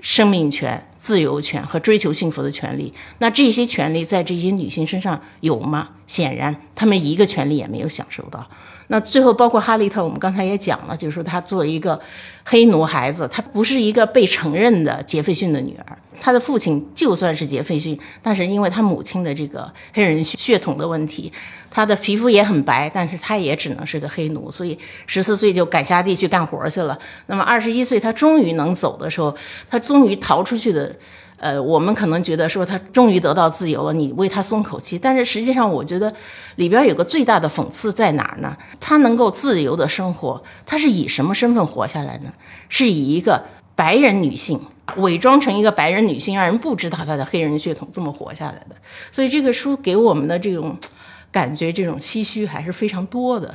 生命权、自由权和追求幸福的权利。那这些权利在这些女性身上有吗？显然，她们一个权利也没有享受到。那最后，包括哈利特，我们刚才也讲了，就是说他作为一个黑奴孩子，他不是一个被承认的杰斐逊的女儿。他的父亲就算是杰斐逊，但是因为他母亲的这个黑人血统的问题，他的皮肤也很白，但是他也只能是个黑奴，所以十四岁就赶下地去干活去了。那么二十一岁，他终于能走的时候，他终于逃出去的。呃，我们可能觉得说他终于得到自由了，你为他松口气。但是实际上，我觉得里边有个最大的讽刺在哪儿呢？他能够自由的生活，他是以什么身份活下来呢？是以一个白人女性伪装成一个白人女性，让人不知道她的黑人血统，这么活下来的。所以这个书给我们的这种感觉，这种唏嘘还是非常多的。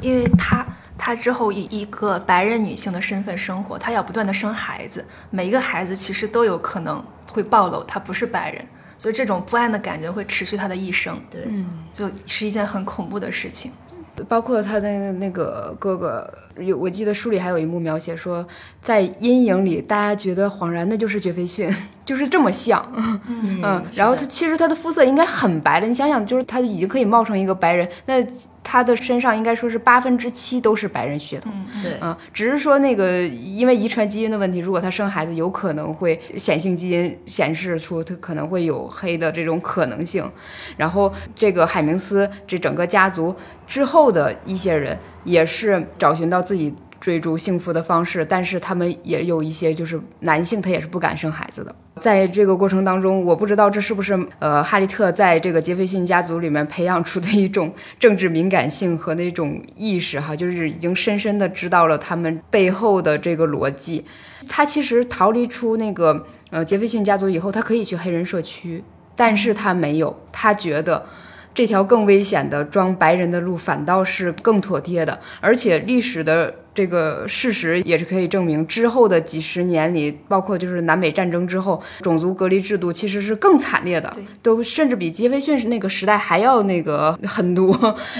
因为她。她之后以一个白人女性的身份生活，她要不断的生孩子，每一个孩子其实都有可能会暴露她不是白人，所以这种不安的感觉会持续她的一生。对，嗯，就是一件很恐怖的事情。包括她的那个哥哥，有我记得书里还有一幕描写说，在阴影里，大家觉得恍然那就是绝非逊。就是这么像，嗯，然后他其实他的肤色应该很白的，你想想，就是他已经可以冒成一个白人，那他的身上应该说是八分之七都是白人血统，对，啊，只是说那个因为遗传基因的问题，如果他生孩子，有可能会显性基因显示出他可能会有黑的这种可能性，然后这个海明斯这整个家族之后的一些人也是找寻到自己。追逐幸福的方式，但是他们也有一些，就是男性他也是不敢生孩子的。在这个过程当中，我不知道这是不是呃哈利特在这个杰斐逊家族里面培养出的一种政治敏感性和那种意识哈，就是已经深深的知道了他们背后的这个逻辑。他其实逃离出那个呃杰斐逊家族以后，他可以去黑人社区，但是他没有，他觉得。这条更危险的装白人的路反倒是更妥帖的，而且历史的这个事实也是可以证明，之后的几十年里，包括就是南北战争之后，种族隔离制度其实是更惨烈的，都甚至比杰斐逊那个时代还要那个很 多，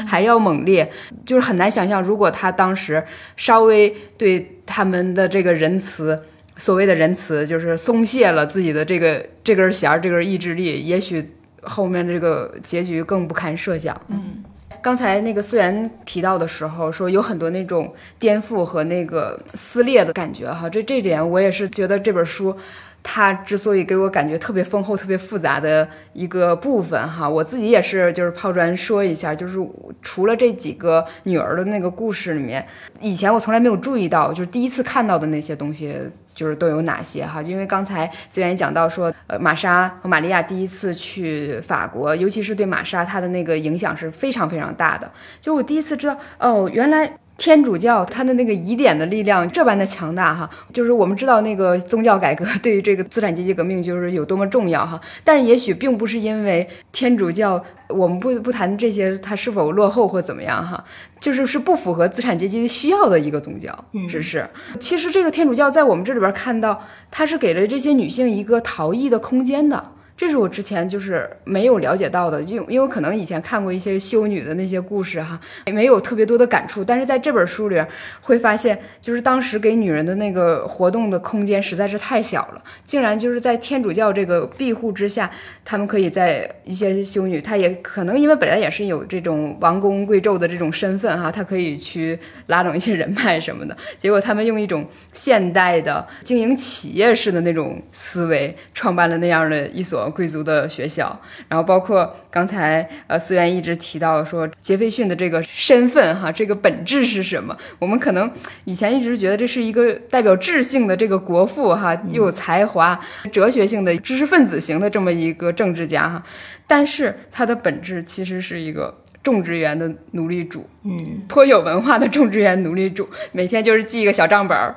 还要猛烈，就是很难想象，如果他当时稍微对他们的这个仁慈，所谓的仁慈，就是松懈了自己的这个这根弦儿，这根意志力，也许。后面这个结局更不堪设想。嗯，刚才那个思源提到的时候，说有很多那种颠覆和那个撕裂的感觉哈，这这点我也是觉得这本书。它之所以给我感觉特别丰厚、特别复杂的一个部分，哈，我自己也是，就是抛砖说一下，就是除了这几个女儿的那个故事里面，以前我从来没有注意到，就是第一次看到的那些东西，就是都有哪些哈？因为刚才虽然讲到说，呃，玛莎和玛利亚第一次去法国，尤其是对玛莎，她的那个影响是非常非常大的。就我第一次知道，哦，原来。天主教它的那个疑点的力量这般的强大哈，就是我们知道那个宗教改革 对于这个资产阶级革命就是有多么重要哈，但是也许并不是因为天主教，我们不不谈这些它是否落后或怎么样哈，就是是不符合资产阶级需要的一个宗教，只是其实这个天主教在我们这里边看到，它是给了这些女性一个逃逸的空间的。这是我之前就是没有了解到的，因因为可能以前看过一些修女的那些故事哈，没有特别多的感触。但是在这本书里会发现，就是当时给女人的那个活动的空间实在是太小了，竟然就是在天主教这个庇护之下，他们可以在一些修女，她也可能因为本来也是有这种王公贵胄的这种身份哈，她可以去拉拢一些人脉什么的。结果他们用一种现代的经营企业式的那种思维，创办了那样的一所。贵族的学校，然后包括刚才呃思源一直提到说杰斐逊的这个身份哈，这个本质是什么？我们可能以前一直觉得这是一个代表智性的这个国父哈，又有才华、哲学性的知识分子型的这么一个政治家哈，但是他的本质其实是一个种植园的奴隶主，嗯，颇有文化的种植园奴隶主，每天就是记一个小账本儿。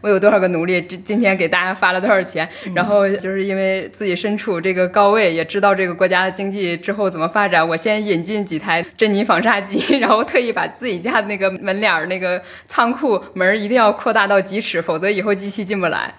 我有多少个奴隶？这今天给大家发了多少钱？然后就是因为自己身处这个高位，也知道这个国家的经济之后怎么发展，我先引进几台珍妮纺纱机，然后特意把自己家的那个门脸儿、那个仓库门一定要扩大到几尺，否则以后机器进不来。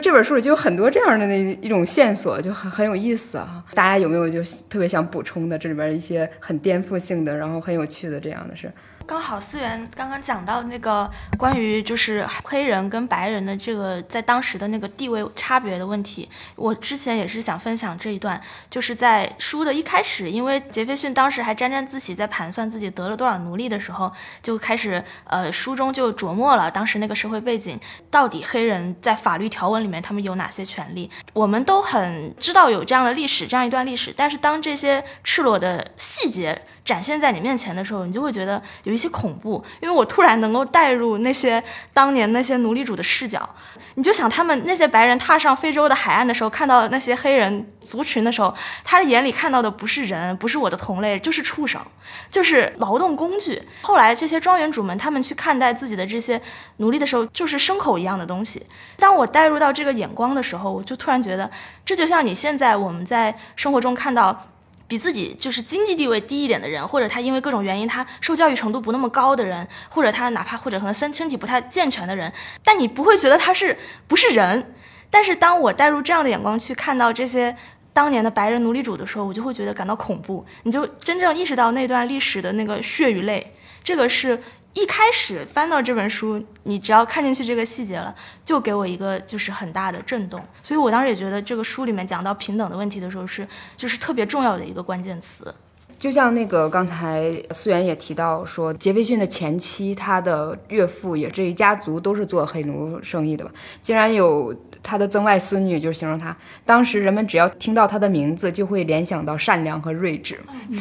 这本书里就有很多这样的那一种线索，就很很有意思啊！大家有没有就特别想补充的？这里边一些很颠覆性的，然后很有趣的这样的事。刚好思源刚刚讲到那个关于就是黑人跟白人的这个在当时的那个地位差别的问题，我之前也是想分享这一段，就是在书的一开始，因为杰斐逊当时还沾沾自喜，在盘算自己得了多少奴隶的时候，就开始呃书中就琢磨了当时那个社会背景，到底黑人在法律条文里面他们有哪些权利？我们都很知道有这样的历史，这样一段历史，但是当这些赤裸的细节。展现在你面前的时候，你就会觉得有一些恐怖，因为我突然能够带入那些当年那些奴隶主的视角。你就想他们那些白人踏上非洲的海岸的时候，看到那些黑人族群的时候，他的眼里看到的不是人，不是我的同类，就是畜生，就是劳动工具。后来这些庄园主们他们去看待自己的这些奴隶的时候，就是牲口一样的东西。当我带入到这个眼光的时候，我就突然觉得，这就像你现在我们在生活中看到。比自己就是经济地位低一点的人，或者他因为各种原因他受教育程度不那么高的人，或者他哪怕或者可能身身体不太健全的人，但你不会觉得他是不是人。但是当我带入这样的眼光去看到这些当年的白人奴隶主的时候，我就会觉得感到恐怖。你就真正意识到那段历史的那个血与泪，这个是。一开始翻到这本书，你只要看进去这个细节了，就给我一个就是很大的震动。所以我当时也觉得这个书里面讲到平等的问题的时候，是就是特别重要的一个关键词。就像那个刚才思源也提到说，杰斐逊的前妻，他的岳父也这一家族都是做黑奴生意的吧？竟然有。他的曾外孙女就是形容他，当时人们只要听到他的名字，就会联想到善良和睿智。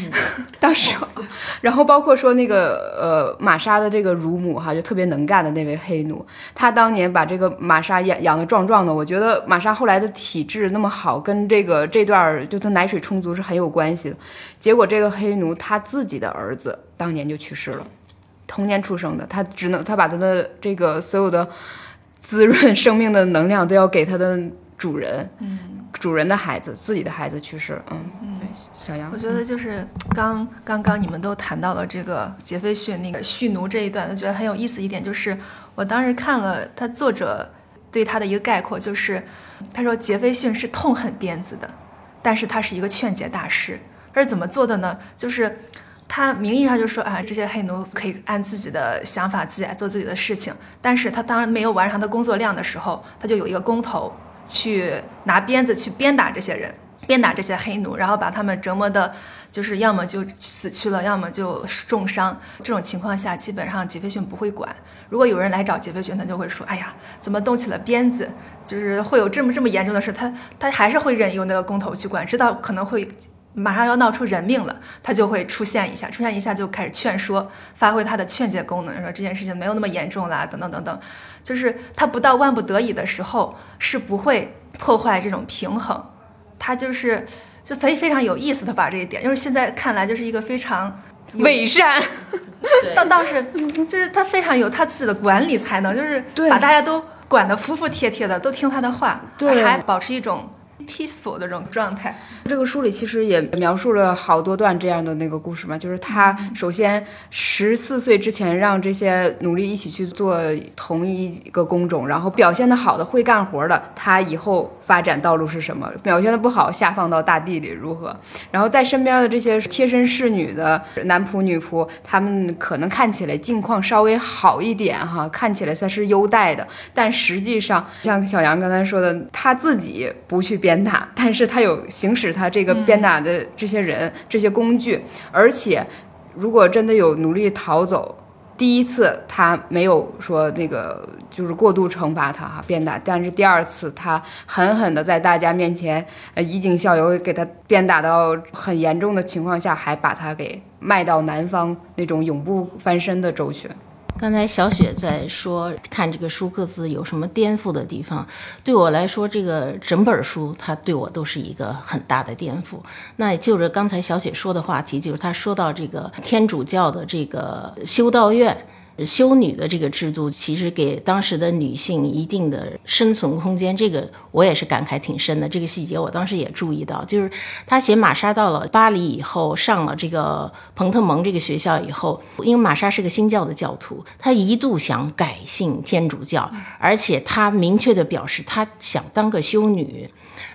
当时，然后包括说那个呃玛莎的这个乳母哈，就特别能干的那位黑奴，他当年把这个玛莎养养的壮壮的。我觉得玛莎后来的体质那么好，跟这个这段就他奶水充足是很有关系的。结果这个黑奴他自己的儿子当年就去世了，同年出生的，他只能他把他的这个所有的。滋润生命的能量都要给他的主人，嗯，主人的孩子，自己的孩子去世，嗯，对，小杨，我觉得就是刚刚刚你们都谈到了这个杰斐逊那个蓄奴这一段，我觉得很有意思一点就是，我当时看了他作者对他的一个概括，就是他说杰斐逊是痛恨鞭子的，但是他是一个劝解大师，他是怎么做的呢？就是。他名义上就说啊，这些黑奴可以按自己的想法自己来做自己的事情，但是他当没有完成他工作量的时候，他就有一个工头去拿鞭子去鞭打这些人，鞭打这些黑奴，然后把他们折磨的，就是要么就死去了，要么就重伤。这种情况下，基本上杰斐逊不会管。如果有人来找杰斐逊，他就会说：“哎呀，怎么动起了鞭子？就是会有这么这么严重的事。”他他还是会任由那个工头去管，知道可能会马上要闹出人命了，他就会出现一下，出现一下就开始劝说，发挥他的劝解功能，说这件事情没有那么严重啦，等等等等。就是他不到万不得已的时候，是不会破坏这种平衡。他就是就非非常有意思的把这一点，就是现在看来就是一个非常伪善，倒倒是就是他非常有他自己的管理才能，就是把大家都管得服服帖帖的，都听他的话，还保持一种。Peaceful 的这种状态，这个书里其实也描述了好多段这样的那个故事嘛。就是他首先十四岁之前让这些奴隶一起去做同一个工种，然后表现的好的会干活的，他以后发展道路是什么？表现的不好，下放到大地里如何？然后在身边的这些贴身侍女的男仆女仆，他们可能看起来境况稍微好一点哈，看起来算是优待的，但实际上像小杨刚才说的，他自己不去。鞭打，但是他有行使他这个鞭打的这些人、这些工具，而且如果真的有奴隶逃走，第一次他没有说那个就是过度惩罚他哈鞭打，但是第二次他狠狠的在大家面前呃以儆效尤，给他鞭打到很严重的情况下，还把他给卖到南方那种永不翻身的州去。刚才小雪在说看这个书各自有什么颠覆的地方，对我来说，这个整本书它对我都是一个很大的颠覆。那就着刚才小雪说的话题，就是她说到这个天主教的这个修道院。修女的这个制度，其实给当时的女性一定的生存空间，这个我也是感慨挺深的。这个细节我当时也注意到，就是她写玛莎到了巴黎以后，上了这个彭特蒙这个学校以后，因为玛莎是个新教的教徒，她一度想改信天主教，而且她明确的表示她想当个修女。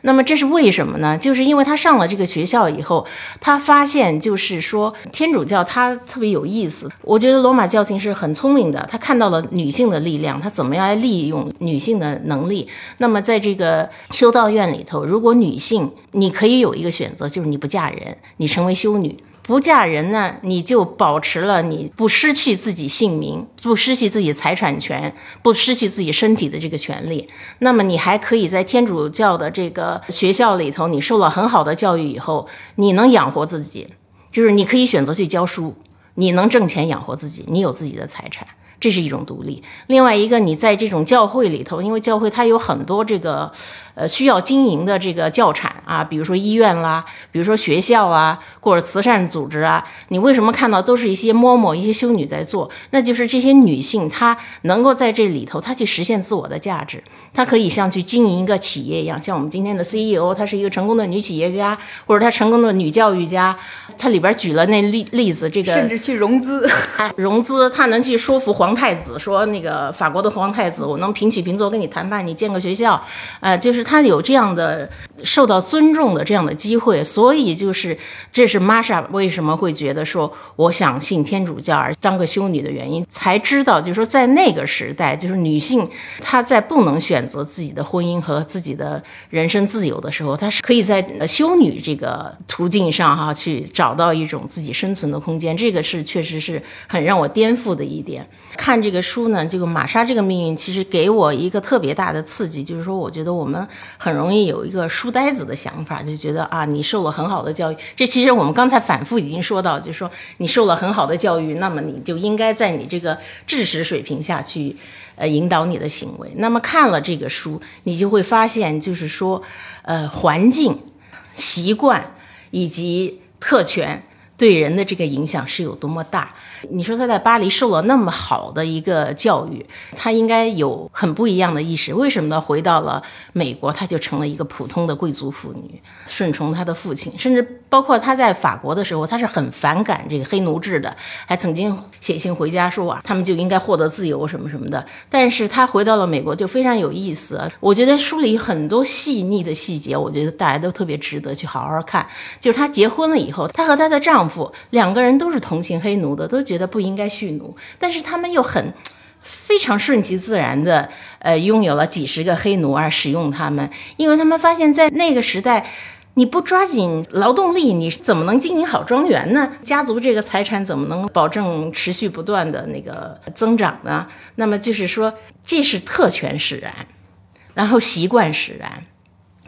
那么这是为什么呢？就是因为他上了这个学校以后，他发现就是说天主教他特别有意思。我觉得罗马教廷是很聪明的，他看到了女性的力量，他怎么样来利用女性的能力。那么在这个修道院里头，如果女性你可以有一个选择，就是你不嫁人，你成为修女。不嫁人呢，你就保持了你不失去自己姓名、不失去自己财产权、不失去自己身体的这个权利。那么你还可以在天主教的这个学校里头，你受了很好的教育以后，你能养活自己，就是你可以选择去教书，你能挣钱养活自己，你有自己的财产。这是一种独立。另外一个，你在这种教会里头，因为教会它有很多这个，呃，需要经营的这个教产啊，比如说医院啦，比如说学校啊，或者慈善组织啊，你为什么看到都是一些嬷嬷、一些修女在做？那就是这些女性她能够在这里头，她去实现自我的价值，她可以像去经营一个企业一样，像我们今天的 CEO，她是一个成功的女企业家，或者她成功的女教育家。她里边举了那例例子，这个甚至去融资，融资，她能去说服皇。皇太子说：“那个法国的皇太子，我能平起平坐跟你谈判，你建个学校，呃，就是他有这样的受到尊重的这样的机会，所以就是这是玛莎为什么会觉得说我想信天主教而当个修女的原因，才知道就是说在那个时代，就是女性她在不能选择自己的婚姻和自己的人生自由的时候，她是可以在修女这个途径上哈去找到一种自己生存的空间，这个是确实是很让我颠覆的一点。”看这个书呢，这个玛莎这个命运其实给我一个特别大的刺激，就是说，我觉得我们很容易有一个书书呆子的想法，就觉得啊，你受了很好的教育。这其实我们刚才反复已经说到，就是说，你受了很好的教育，那么你就应该在你这个知识水平下去，呃，引导你的行为。那么看了这个书，你就会发现，就是说，呃，环境、习惯以及特权对人的这个影响是有多么大。你说他在巴黎受了那么好的一个教育，他应该有很不一样的意识。为什么呢？回到了美国，他就成了一个普通的贵族妇女，顺从他的父亲。甚至包括他在法国的时候，他是很反感这个黑奴制的，还曾经写信回家说啊，他们就应该获得自由什么什么的。但是他回到了美国就非常有意思。我觉得书里很多细腻的细节，我觉得大家都特别值得去好好看。就是她结婚了以后，她和她的丈夫两个人都是同情黑奴的，都。觉得不应该蓄奴，但是他们又很非常顺其自然的，呃，拥有了几十个黑奴而使用他们，因为他们发现，在那个时代，你不抓紧劳动力，你怎么能经营好庄园呢？家族这个财产怎么能保证持续不断的那个增长呢？那么就是说，这是特权使然，然后习惯使然。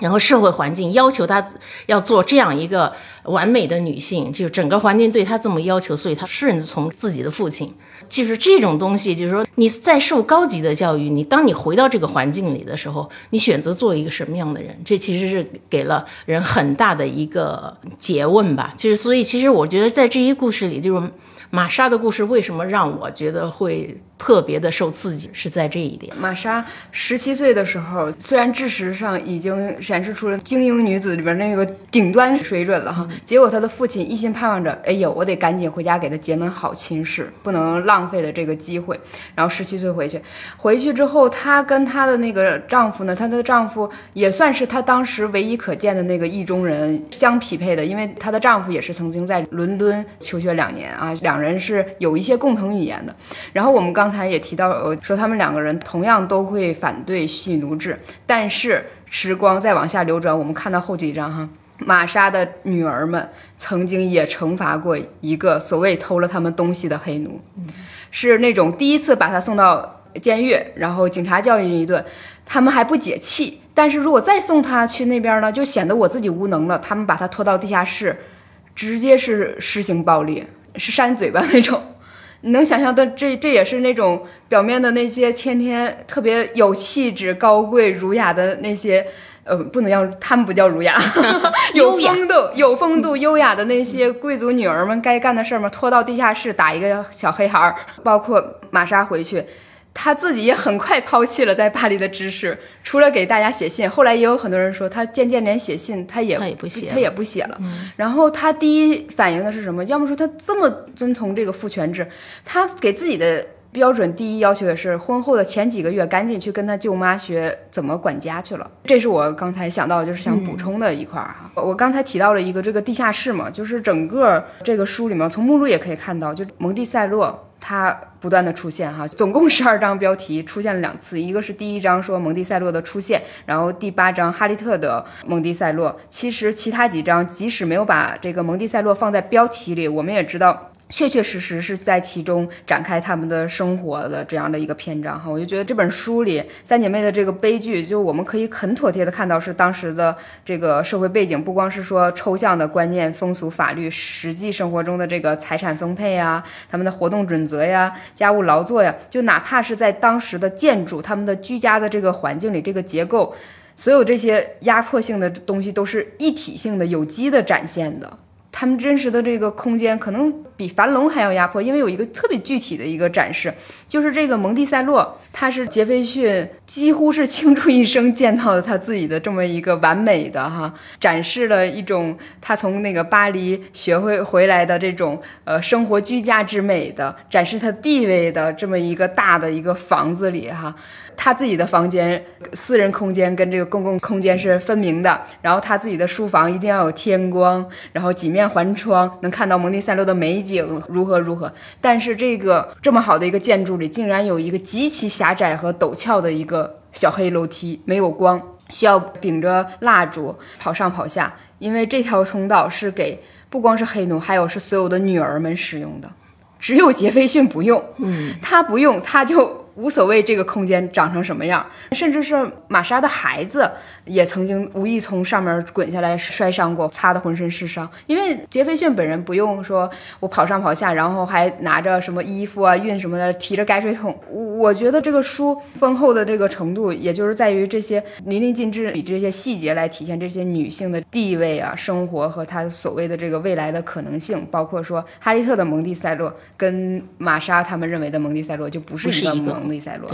然后社会环境要求她要做这样一个完美的女性，就整个环境对她这么要求，所以她顺从自己的父亲。就是这种东西，就是说你在受高级的教育，你当你回到这个环境里的时候，你选择做一个什么样的人，这其实是给了人很大的一个诘问吧。就是所以，其实我觉得在这一故事里，就是玛莎的故事为什么让我觉得会。特别的受刺激是在这一点。玛莎十七岁的时候，虽然知识上已经显示出了精英女子里边那个顶端水准了哈，结果她的父亲一心盼望着，哎呦，我得赶紧回家给她结门好亲事，不能浪费了这个机会。然后十七岁回去，回去之后，她跟她的那个丈夫呢，她的丈夫也算是她当时唯一可见的那个意中人相匹配的，因为她的丈夫也是曾经在伦敦求学两年啊，两人是有一些共同语言的。然后我们刚。才也提到，呃，说他们两个人同样都会反对蓄奴制，但是时光再往下流转，我们看到后几章哈，玛莎的女儿们曾经也惩罚过一个所谓偷了他们东西的黑奴，是那种第一次把他送到监狱，然后警察教育一顿，他们还不解气，但是如果再送他去那边呢，就显得我自己无能了，他们把他拖到地下室，直接是实行暴力，是扇嘴巴那种。你能想象的，这这也是那种表面的那些天天特别有气质、高贵、儒雅的那些，呃，不能叫他们不叫儒 雅，有风度、有风度、优雅的那些贵族女儿们该干的事儿吗？拖到地下室打一个小黑孩儿，包括玛莎回去。他自己也很快抛弃了在巴黎的知识，除了给大家写信，后来也有很多人说他渐渐连写信他也他也不写，他也不写了。然后他第一反应的是什么？要么说他这么遵从这个父权制，他给自己的标准第一要求也是婚后的前几个月赶紧去跟他舅妈学怎么管家去了。这是我刚才想到就是想补充的一块儿哈。我刚才提到了一个这个地下室嘛，就是整个这个书里面从目录也可以看到，就蒙蒂塞洛。它不断的出现哈，总共十二章标题出现了两次，一个是第一章说蒙蒂塞洛的出现，然后第八章哈利特的蒙蒂塞洛。其实其他几章即使没有把这个蒙蒂塞洛放在标题里，我们也知道。确确实实是在其中展开他们的生活的这样的一个篇章哈，我就觉得这本书里三姐妹的这个悲剧，就我们可以很妥帖的看到是当时的这个社会背景，不光是说抽象的观念、风俗、法律，实际生活中的这个财产分配呀、他们的活动准则呀、家务劳作呀，就哪怕是在当时的建筑、他们的居家的这个环境里，这个结构，所有这些压迫性的东西都是一体性的、有机的展现的。他们真实的这个空间可能比樊笼还要压迫，因为有一个特别具体的一个展示，就是这个蒙蒂塞洛，他是杰斐逊几乎是倾注一生建造的他自己的这么一个完美的哈，展示了一种他从那个巴黎学会回来的这种呃生活居家之美的，展示他地位的这么一个大的一个房子里哈。他自己的房间、私人空间跟这个公共空间是分明的。然后他自己的书房一定要有天光，然后几面环窗，能看到蒙蒂塞洛的美景如何如何。但是这个这么好的一个建筑里，竟然有一个极其狭窄和陡峭的一个小黑楼梯，没有光，需要秉着蜡烛跑上跑下。因为这条通道是给不光是黑奴，还有是所有的女儿们使用的，只有杰斐逊不用。嗯，他不用，他就。无所谓这个空间长成什么样，甚至是玛莎的孩子也曾经无意从上面滚下来摔伤过，擦的浑身是伤。因为杰斐逊本人不用说，我跑上跑下，然后还拿着什么衣服啊、熨什么的，提着泔水桶。我我觉得这个书丰厚的这个程度，也就是在于这些淋漓尽致，以这些细节来体现这些女性的地位啊、生活和她所谓的这个未来的可能性。包括说哈利特的蒙蒂塞洛跟玛莎他们认为的蒙蒂塞洛就不是一个。蒙蒂塞洛，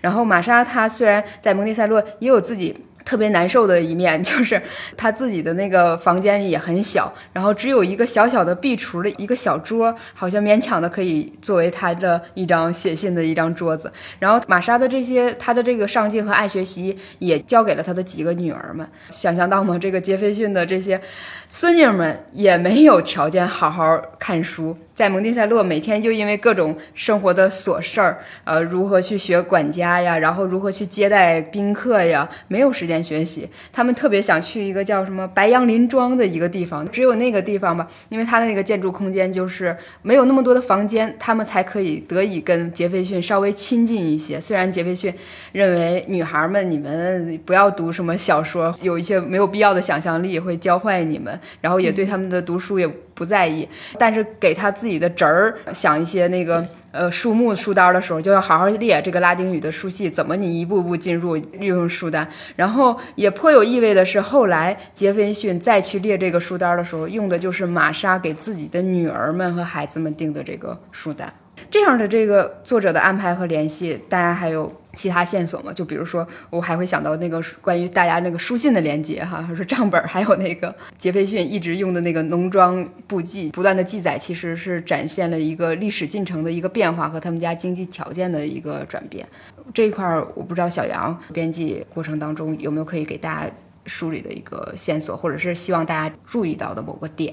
然后玛莎她虽然在蒙蒂塞洛也有自己。特别难受的一面 就是他自己的那个房间也很小，然后只有一个小小的壁橱的一个小桌，好像勉强的可以作为他的一张写信的一张桌子。然后玛莎的这些他的这个上进和爱学习也交给了他的几个女儿们。想象到吗？这个杰斐逊的这些孙女们也没有条件好好看书，在蒙蒂塞洛，每天就因为各种生活的琐事儿，呃，如何去学管家呀，然后如何去接待宾客呀，没有时间学习。他们特别想去一个叫什么白杨林庄的一个地方，只有那个地方吧，因为它的那个建筑空间就是没有那么多的房间，他们才可以得以跟杰斐逊稍微亲近一些。虽然杰斐逊认为女孩们你们不要读什么小说，有一些没有必要的想象力会教坏你们，然后也对他们的读书也。不在意，但是给他自己的侄儿想一些那个呃书目书单的时候，就要好好列这个拉丁语的书系，怎么你一步步进入利用书单。然后也颇有意味的是，后来杰斐逊再去列这个书单的时候，用的就是玛莎给自己的女儿们和孩子们定的这个书单。这样的这个作者的安排和联系，大家还有。其他线索吗，就比如说，我还会想到那个关于大家那个书信的连接哈，说账本，还有那个杰斐逊一直用的那个农庄簿记，不断的记载，其实是展现了一个历史进程的一个变化和他们家经济条件的一个转变。这一块儿我不知道小杨编辑过程当中有没有可以给大家梳理的一个线索，或者是希望大家注意到的某个点。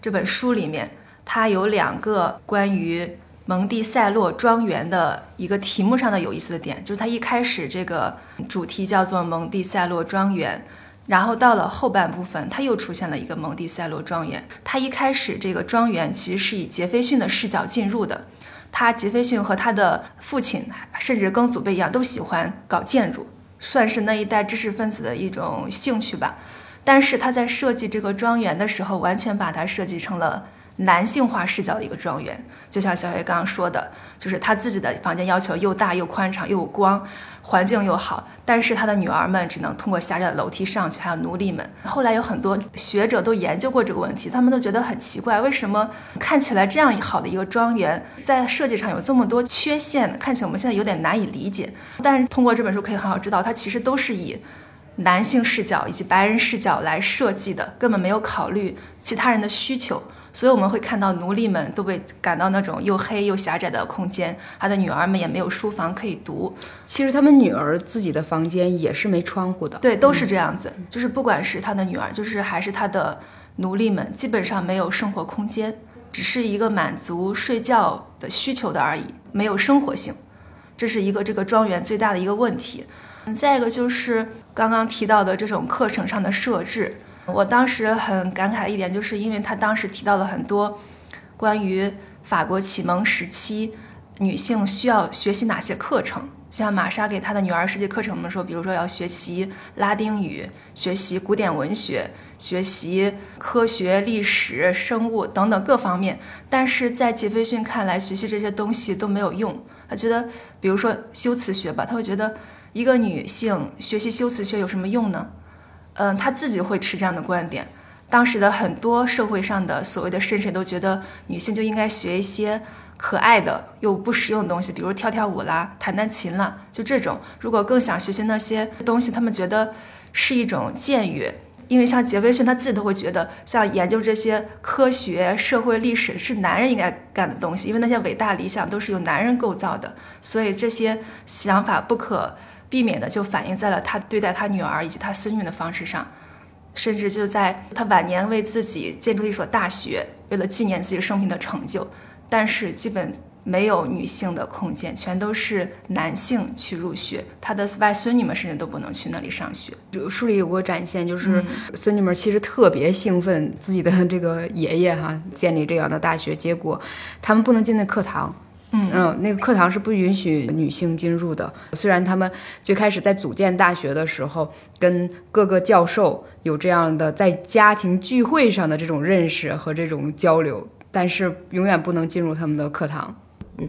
这本书里面它有两个关于。蒙蒂塞洛庄园的一个题目上的有意思的点，就是它一开始这个主题叫做蒙蒂塞洛庄园，然后到了后半部分，它又出现了一个蒙蒂塞洛庄园。它一开始这个庄园其实是以杰斐逊的视角进入的，他杰斐逊和他的父亲甚至跟祖辈一样，都喜欢搞建筑，算是那一代知识分子的一种兴趣吧。但是他在设计这个庄园的时候，完全把它设计成了。男性化视角的一个庄园，就像小黑刚刚说的，就是他自己的房间要求又大又宽敞又有光，环境又好，但是他的女儿们只能通过狭窄的楼梯上去，还有奴隶们。后来有很多学者都研究过这个问题，他们都觉得很奇怪，为什么看起来这样好的一个庄园，在设计上有这么多缺陷，看起来我们现在有点难以理解。但是通过这本书可以很好知道，它其实都是以男性视角以及白人视角来设计的，根本没有考虑其他人的需求。所以我们会看到奴隶们都被赶到那种又黑又狭窄的空间，他的女儿们也没有书房可以读。其实他们女儿自己的房间也是没窗户的。对，都是这样子。就是不管是他的女儿，就是还是他的奴隶们，基本上没有生活空间，只是一个满足睡觉的需求的而已，没有生活性。这是一个这个庄园最大的一个问题。再一个就是刚刚提到的这种课程上的设置。我当时很感慨的一点，就是因为他当时提到了很多关于法国启蒙时期女性需要学习哪些课程。像玛莎给她的女儿设计课程的时候，比如说要学习拉丁语、学习古典文学、学习科学、历史、生物等等各方面。但是在杰斐逊看来，学习这些东西都没有用。他觉得，比如说修辞学吧，他会觉得一个女性学习修辞学有什么用呢？嗯，他自己会持这样的观点。当时的很多社会上的所谓的绅士都觉得女性就应该学一些可爱的又不实用的东西，比如跳跳舞啦、弹弹琴啦，就这种。如果更想学习那些东西，他们觉得是一种僭越。因为像杰斐逊他自己都会觉得，像研究这些科学、社会、历史是男人应该干的东西，因为那些伟大理想都是由男人构造的，所以这些想法不可。避免的就反映在了他对待他女儿以及他孙女的方式上，甚至就在他晚年为自己建筑一所大学，为了纪念自己生平的成就，但是基本没有女性的空间，全都是男性去入学，他的外孙女们甚至都不能去那里上学。就书里有过展现，就是孙女们其实特别兴奋自己的这个爷爷哈建立这样的大学，结果他们不能进那课堂。嗯，那个课堂是不允许女性进入的。虽然他们最开始在组建大学的时候，跟各个教授有这样的在家庭聚会上的这种认识和这种交流，但是永远不能进入他们的课堂。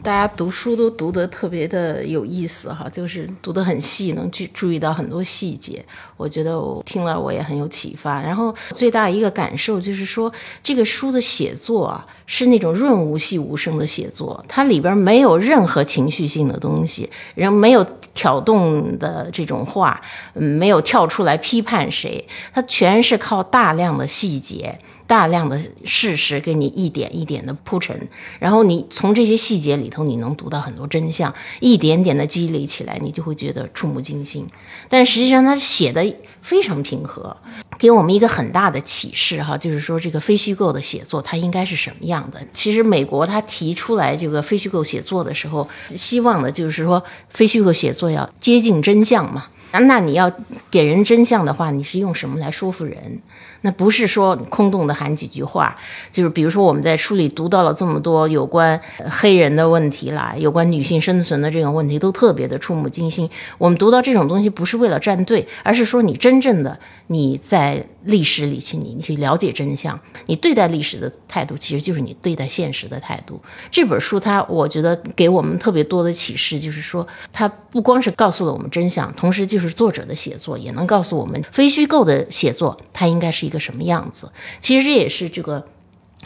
大家读书都读得特别的有意思哈，就是读得很细，能去注意到很多细节。我觉得我听了我也很有启发。然后最大一个感受就是说，这个书的写作啊，是那种润物细无声的写作，它里边没有任何情绪性的东西，人没有挑动的这种话，没有跳出来批判谁，它全是靠大量的细节。大量的事实给你一点一点的铺陈，然后你从这些细节里头，你能读到很多真相，一点点的积累起来，你就会觉得触目惊心。但实际上他写的非常平和，给我们一个很大的启示哈，就是说这个非虚构的写作它应该是什么样的？其实美国他提出来这个非虚构写作的时候，希望的就是说非虚构写作要接近真相嘛。那你要给人真相的话，你是用什么来说服人？那不是说空洞的喊几句话，就是比如说我们在书里读到了这么多有关黑人的问题啦，有关女性生存的这种问题，都特别的触目惊心。我们读到这种东西，不是为了站队，而是说你真正的你在历史里去，你你去了解真相，你对待历史的态度，其实就是你对待现实的态度。这本书它，我觉得给我们特别多的启示，就是说它不光是告诉了我们真相，同时就是作者的写作也能告诉我们，非虚构的写作它应该是一个。个什么样子？其实这也是这个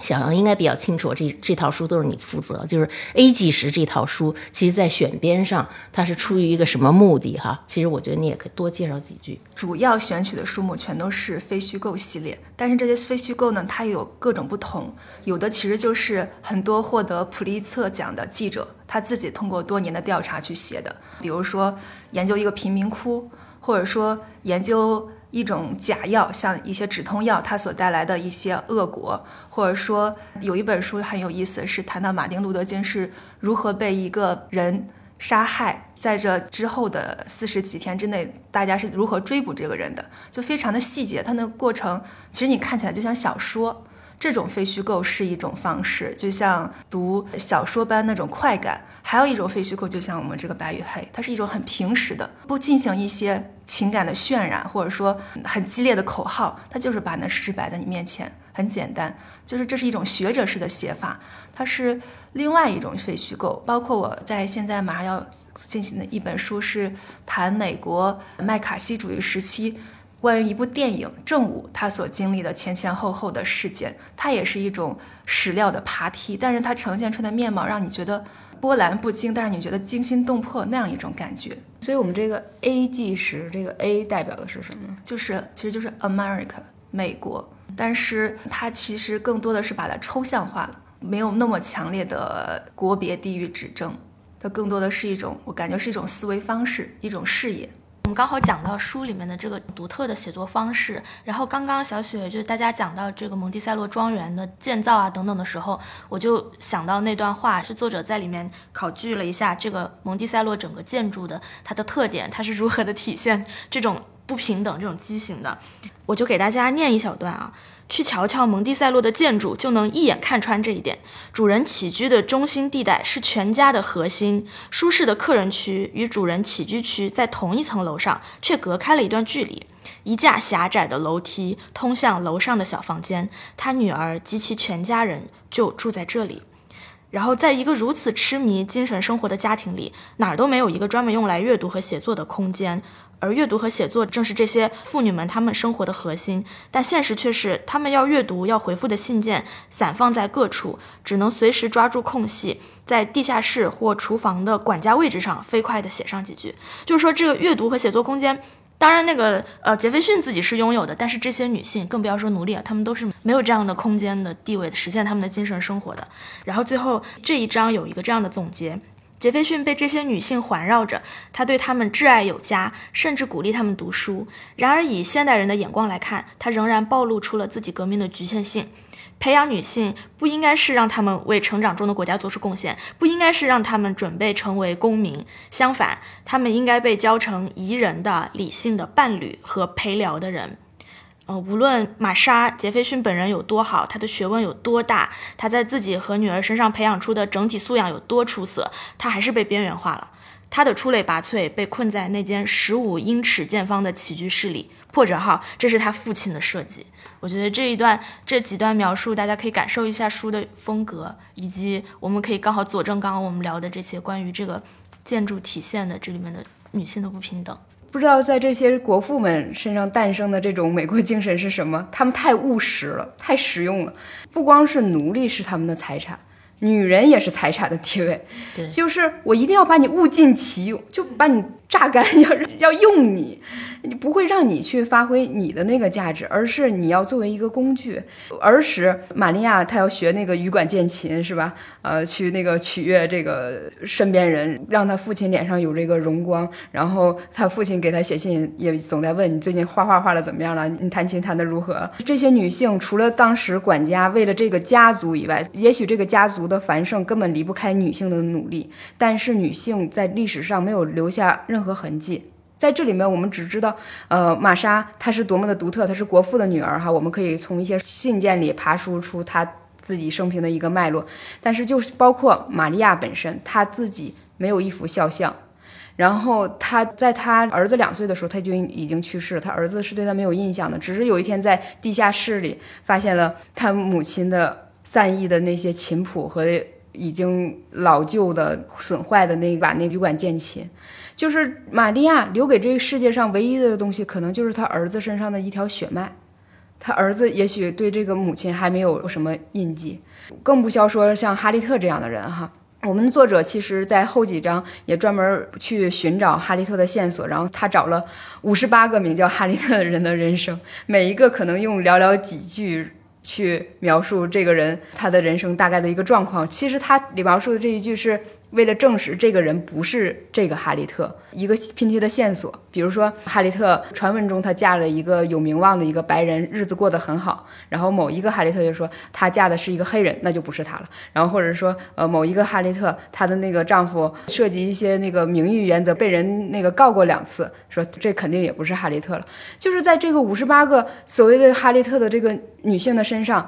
小杨应该比较清楚。这这套书都是你负责，就是《A 纪实》这套书，其实在选编上它是出于一个什么目的？哈，其实我觉得你也可以多介绍几句。主要选取的书目全都是非虚构系列，但是这些非虚构呢，它有各种不同。有的其实就是很多获得普利策奖的记者他自己通过多年的调查去写的，比如说研究一个贫民窟，或者说研究。一种假药，像一些止痛药，它所带来的一些恶果，或者说有一本书很有意思，是谈到马丁路德金是如何被一个人杀害，在这之后的四十几天之内，大家是如何追捕这个人的，就非常的细节，它那个过程其实你看起来就像小说，这种非虚构是一种方式，就像读小说般那种快感。还有一种非虚构，就像我们这个白与黑，它是一种很平实的，不进行一些情感的渲染，或者说很激烈的口号，它就是把那事实摆在你面前，很简单，就是这是一种学者式的写法，它是另外一种非虚构。包括我在现在马上要进行的一本书，是谈美国麦卡锡主义时期关于一部电影《正午》它所经历的前前后后的事件，它也是一种史料的爬梯，但是它呈现出的面貌让你觉得。波澜不惊，但是你觉得惊心动魄那样一种感觉。所以，我们这个 A 纪实，这个 A 代表的是什么？就是其实就是 America 美国，但是它其实更多的是把它抽象化了，没有那么强烈的国别地域指征，它更多的是一种我感觉是一种思维方式，一种视野。我们刚好讲到书里面的这个独特的写作方式，然后刚刚小雪就是大家讲到这个蒙蒂塞洛庄园的建造啊等等的时候，我就想到那段话是作者在里面考据了一下这个蒙蒂塞洛整个建筑的它的特点，它是如何的体现这种不平等、这种畸形的，我就给大家念一小段啊。去瞧瞧蒙蒂塞洛的建筑，就能一眼看穿这一点。主人起居的中心地带是全家的核心，舒适的客人区与主人起居区在同一层楼上，却隔开了一段距离。一架狭窄的楼梯通向楼上的小房间，他女儿及其全家人就住在这里。然后，在一个如此痴迷精神生活的家庭里，哪儿都没有一个专门用来阅读和写作的空间。而阅读和写作正是这些妇女们她们生活的核心，但现实却是，她们要阅读、要回复的信件散放在各处，只能随时抓住空隙，在地下室或厨房的管家位置上飞快地写上几句。就是说，这个阅读和写作空间，当然那个呃杰斐逊自己是拥有的，但是这些女性，更不要说奴隶了，她们都是没有这样的空间的地位，实现她们的精神生活的。然后最后这一章有一个这样的总结。杰斐逊被这些女性环绕着，他对她们挚爱有加，甚至鼓励她们读书。然而，以现代人的眼光来看，他仍然暴露出了自己革命的局限性。培养女性不应该是让她们为成长中的国家做出贡献，不应该是让她们准备成为公民。相反，她们应该被教成宜人的、理性的伴侣和陪聊的人。呃，无论玛莎·杰斐逊本人有多好，他的学问有多大，他在自己和女儿身上培养出的整体素养有多出色，他还是被边缘化了。他的出类拔萃被困在那间十五英尺见方的起居室里。破折号，这是他父亲的设计。我觉得这一段这几段描述，大家可以感受一下书的风格，以及我们可以刚好佐证刚刚我们聊的这些关于这个建筑体现的这里面的女性的不平等。不知道在这些国父们身上诞生的这种美国精神是什么？他们太务实了，太实用了。不光是奴隶是他们的财产，女人也是财产的地位。对，就是我一定要把你物尽其用，就把你榨干，要 要用你，你不会让你去发挥你的那个价值，而是你要作为一个工具。儿时，玛利亚她要学那个羽管键琴，是吧？呃，去那个取悦这个身边人，让他父亲脸上有这个荣光。然后他父亲给他写信，也总在问你最近画画画的怎么样了？你弹琴弹的如何？这些女性除了当时管家为了这个家族以外，也许这个家族的繁盛根本离不开女性的努力。但是女性在历史上没有留下任任何痕迹。在这里面，我们只知道，呃，玛莎她是多么的独特，她是国父的女儿哈。我们可以从一些信件里爬梳出她自己生平的一个脉络。但是就是包括玛利亚本身，她自己没有一幅肖像。然后她在她儿子两岁的时候，她就已经去世了。她儿子是对她没有印象的，只是有一天在地下室里发现了她母亲的散佚的那些琴谱和已经老旧的损坏的那把那羽管键琴。就是玛利亚留给这个世界上唯一的东西，可能就是他儿子身上的一条血脉。他儿子也许对这个母亲还没有什么印记，更不消说像哈利特这样的人哈。我们的作者其实在后几章也专门去寻找哈利特的线索，然后他找了五十八个名叫哈利特的人的人生，每一个可能用寥寥几句去描述这个人他的人生大概的一个状况。其实他里描述的这一句是。为了证实这个人不是这个哈利特，一个拼贴的线索，比如说哈利特传闻中她嫁了一个有名望的一个白人，日子过得很好。然后某一个哈利特就说她嫁的是一个黑人，那就不是她了。然后或者说呃某一个哈利特她的那个丈夫涉及一些那个名誉原则，被人那个告过两次，说这肯定也不是哈利特了。就是在这个五十八个所谓的哈利特的这个女性的身上。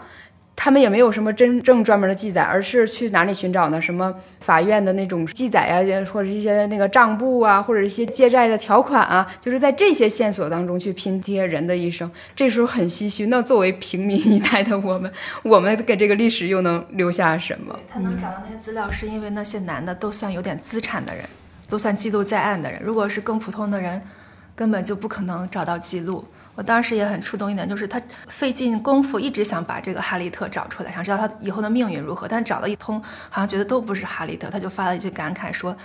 他们也没有什么真正专门的记载，而是去哪里寻找呢？什么法院的那种记载啊，或者一些那个账簿啊，或者一些借债的条款啊，就是在这些线索当中去拼贴人的一生。这时候很唏嘘，那作为平民一代的我们，我们给这个历史又能留下什么？他能找到那些资料，是因为那些男的都算有点资产的人，都算记录在案的人。如果是更普通的人，根本就不可能找到记录。我当时也很触动一点，就是他费尽功夫，一直想把这个哈利特找出来，想知道他以后的命运如何。但找了一通，好像觉得都不是哈利特，他就发了一句感慨说：“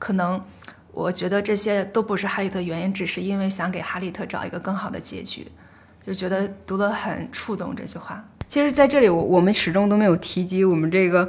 可能我觉得这些都不是哈利特，原因只是因为想给哈利特找一个更好的结局。”就觉得读了很触动这句话。其实，在这里我我们始终都没有提及我们这个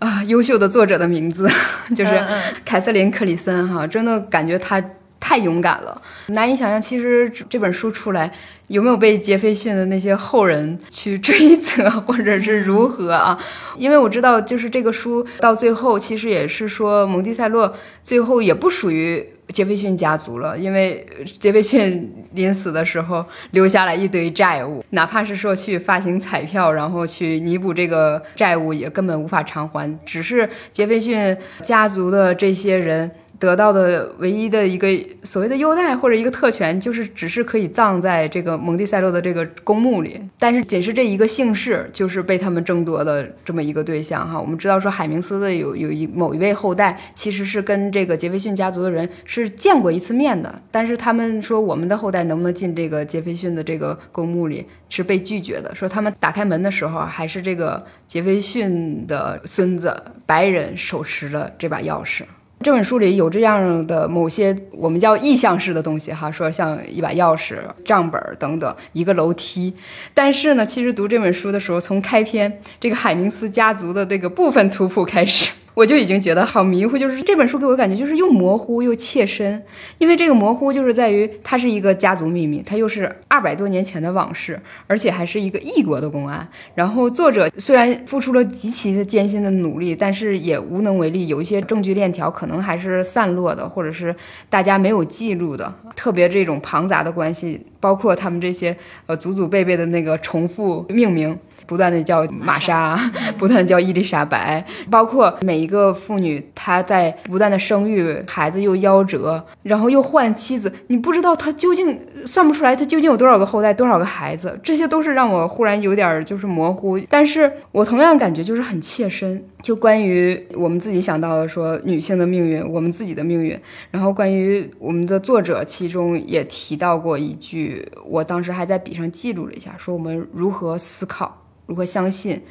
啊优秀的作者的名字，就是凯瑟琳·克里森哈，真的感觉他。太勇敢了，难以想象。其实这本书出来，有没有被杰斐逊的那些后人去追责，或者是如何啊？因为我知道，就是这个书到最后，其实也是说蒙蒂塞洛最后也不属于杰斐逊家族了，因为杰斐逊临死的时候留下了一堆债务，哪怕是说去发行彩票，然后去弥补这个债务，也根本无法偿还。只是杰斐逊家族的这些人。得到的唯一的一个所谓的优待或者一个特权，就是只是可以葬在这个蒙蒂塞洛的这个公墓里。但是仅是这一个姓氏，就是被他们争夺的这么一个对象哈。我们知道说海明斯的有有一某一位后代，其实是跟这个杰斐逊家族的人是见过一次面的，但是他们说我们的后代能不能进这个杰斐逊的这个公墓里是被拒绝的。说他们打开门的时候，还是这个杰斐逊的孙子白人手持着这把钥匙。这本书里有这样的某些我们叫意象式的东西，哈，说像一把钥匙、账本等等，一个楼梯。但是呢，其实读这本书的时候，从开篇这个海明斯家族的这个部分图谱开始。我就已经觉得好迷糊，就是这本书给我感觉就是又模糊又切身，因为这个模糊就是在于它是一个家族秘密，它又是二百多年前的往事，而且还是一个异国的公案。然后作者虽然付出了极其的艰辛的努力，但是也无能为力，有一些证据链条可能还是散落的，或者是大家没有记录的，特别这种庞杂的关系，包括他们这些呃祖祖辈辈的那个重复命名。不断的叫玛莎，不断的叫伊丽莎白，包括每一个妇女，她在不断的生育，孩子又夭折，然后又换妻子，你不知道她究竟算不出来，她究竟有多少个后代，多少个孩子，这些都是让我忽然有点就是模糊。但是我同样感觉就是很切身，就关于我们自己想到的说女性的命运，我们自己的命运，然后关于我们的作者其中也提到过一句，我当时还在笔上记录了一下，说我们如何思考。如何相信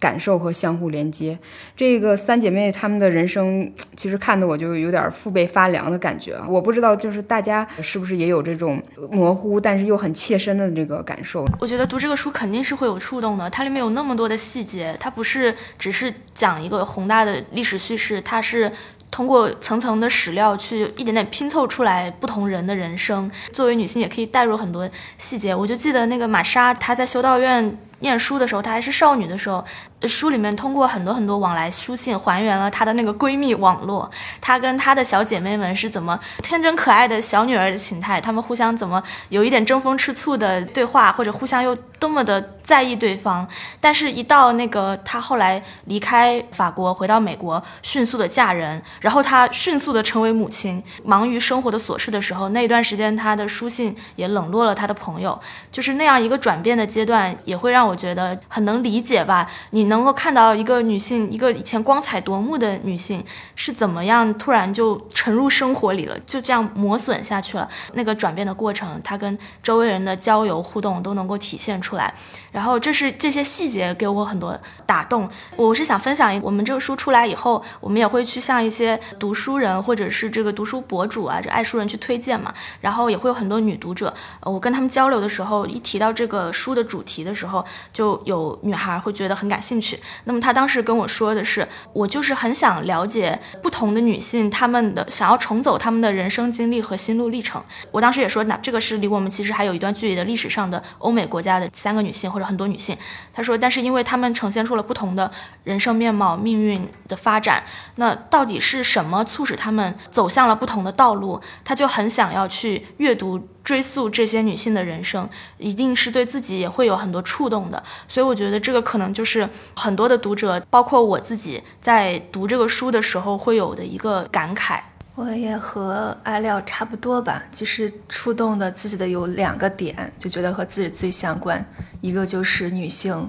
感受和相互连接。这个三姐妹她们的人生，其实看得我就有点腹背发凉的感觉！我不知道，就是大家是不是也有这种模糊但是又很切身的这个感受？我觉得读这个书肯定是会有触动的，它里面有那么多的细节，它不是只是讲一个宏大的历史叙事，它是。通过层层的史料去一点点拼凑出来不同人的人生，作为女性也可以带入很多细节。我就记得那个玛莎，她在修道院念书的时候，她还是少女的时候。书里面通过很多很多往来书信还原了她的那个闺蜜网络，她跟她的小姐妹们是怎么天真可爱的小女儿的形态，她们互相怎么有一点争风吃醋的对话，或者互相又多么的在意对方。但是，一到那个她后来离开法国回到美国，迅速的嫁人，然后她迅速的成为母亲，忙于生活的琐事的时候，那一段时间她的书信也冷落了她的朋友，就是那样一个转变的阶段，也会让我我觉得很能理解吧。你。能够看到一个女性，一个以前光彩夺目的女性是怎么样突然就沉入生活里了，就这样磨损下去了。那个转变的过程，她跟周围人的交流互动都能够体现出来。然后这是这些细节给我很多打动。我是想分享一，我们这个书出来以后，我们也会去向一些读书人或者是这个读书博主啊，这爱书人去推荐嘛。然后也会有很多女读者，我跟他们交流的时候，一提到这个书的主题的时候，就有女孩会觉得很感兴趣。那么她当时跟我说的是，我就是很想了解不同的女性，她们的想要重走她们的人生经历和心路历程。我当时也说，那这个是离我们其实还有一段距离的历史上的欧美国家的三个女性或者很多女性。她说，但是因为她们呈现出了不同的人生面貌、命运的发展，那到底是什么促使她们走向了不同的道路？她就很想要去阅读。追溯这些女性的人生，一定是对自己也会有很多触动的。所以我觉得这个可能就是很多的读者，包括我自己，在读这个书的时候会有的一个感慨。我也和艾料差不多吧，其实触动的自己的有两个点，就觉得和自己最相关。一个就是女性，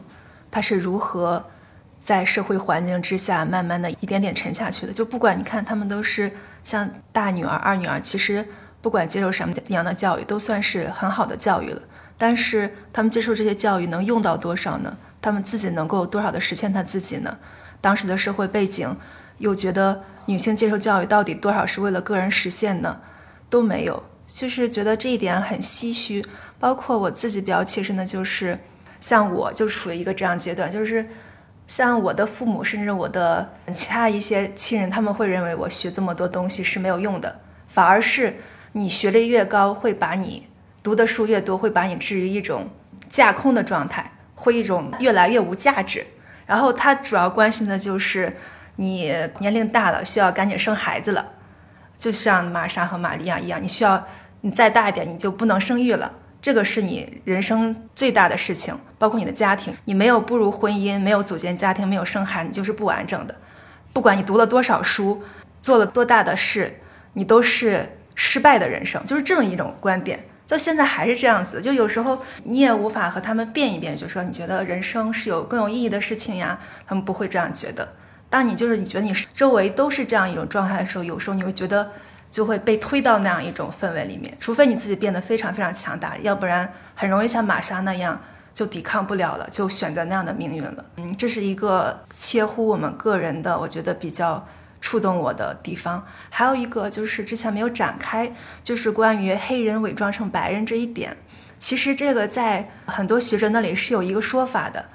她是如何在社会环境之下，慢慢的一点点沉下去的。就不管你看，她们都是像大女儿、二女儿，其实。不管接受什么样的教育，都算是很好的教育了。但是他们接受这些教育能用到多少呢？他们自己能够多少的实现他自己呢？当时的社会背景又觉得女性接受教育到底多少是为了个人实现呢？都没有，就是觉得这一点很唏嘘。包括我自己比较切身的，就是像我就处于一个这样阶段，就是像我的父母，甚至我的其他一些亲人，他们会认为我学这么多东西是没有用的，反而是。你学历越高，会把你读的书越多，会把你置于一种架空的状态，会一种越来越无价值。然后他主要关心的就是你年龄大了，需要赶紧生孩子了，就像玛莎和玛利亚一样，你需要你再大一点，你就不能生育了。这个是你人生最大的事情，包括你的家庭，你没有步入婚姻，没有组建家庭，没有生孩，你就是不完整的。不管你读了多少书，做了多大的事，你都是。失败的人生就是这么一种观点，就现在还是这样子。就有时候你也无法和他们辩一辩，就说你觉得人生是有更有意义的事情呀，他们不会这样觉得。当你就是你觉得你周围都是这样一种状态的时候，有时候你会觉得就会被推到那样一种氛围里面。除非你自己变得非常非常强大，要不然很容易像玛莎那样就抵抗不了了，就选择那样的命运了。嗯，这是一个切乎我们个人的，我觉得比较。触动我的地方，还有一个就是之前没有展开，就是关于黑人伪装成白人这一点。其实这个在很多学者那里是有一个说法的，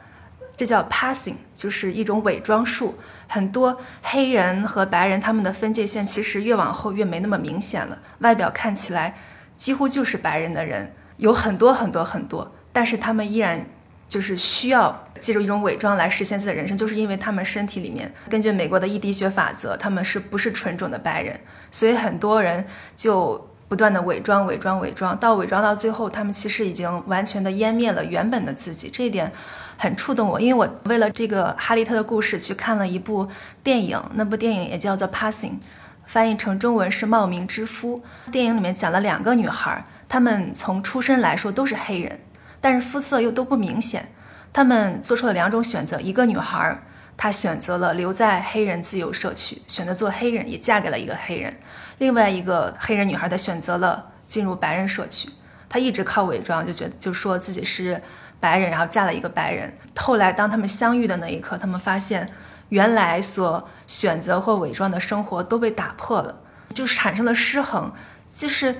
这叫 passing，就是一种伪装术。很多黑人和白人他们的分界线其实越往后越没那么明显了，外表看起来几乎就是白人的人有很多很多很多，但是他们依然。就是需要借助一种伪装来实现自己的人生，就是因为他们身体里面根据美国的一滴血法则，他们是不是纯种的白人？所以很多人就不断的伪装、伪装、伪装，到伪装到最后，他们其实已经完全的湮灭了原本的自己。这一点很触动我，因为我为了这个哈利特的故事去看了一部电影，那部电影也叫做《Passing》，翻译成中文是《冒名之夫》。电影里面讲了两个女孩，她们从出身来说都是黑人。但是肤色又都不明显，他们做出了两种选择：一个女孩，她选择了留在黑人自由社区，选择做黑人，也嫁给了一个黑人；另外一个黑人女孩，她选择了进入白人社区，她一直靠伪装，就觉得就说自己是。白人，然后嫁了一个白人。后来当他们相遇的那一刻，他们发现原来所选择或伪装的生活都被打破了，就是产生了失衡。就是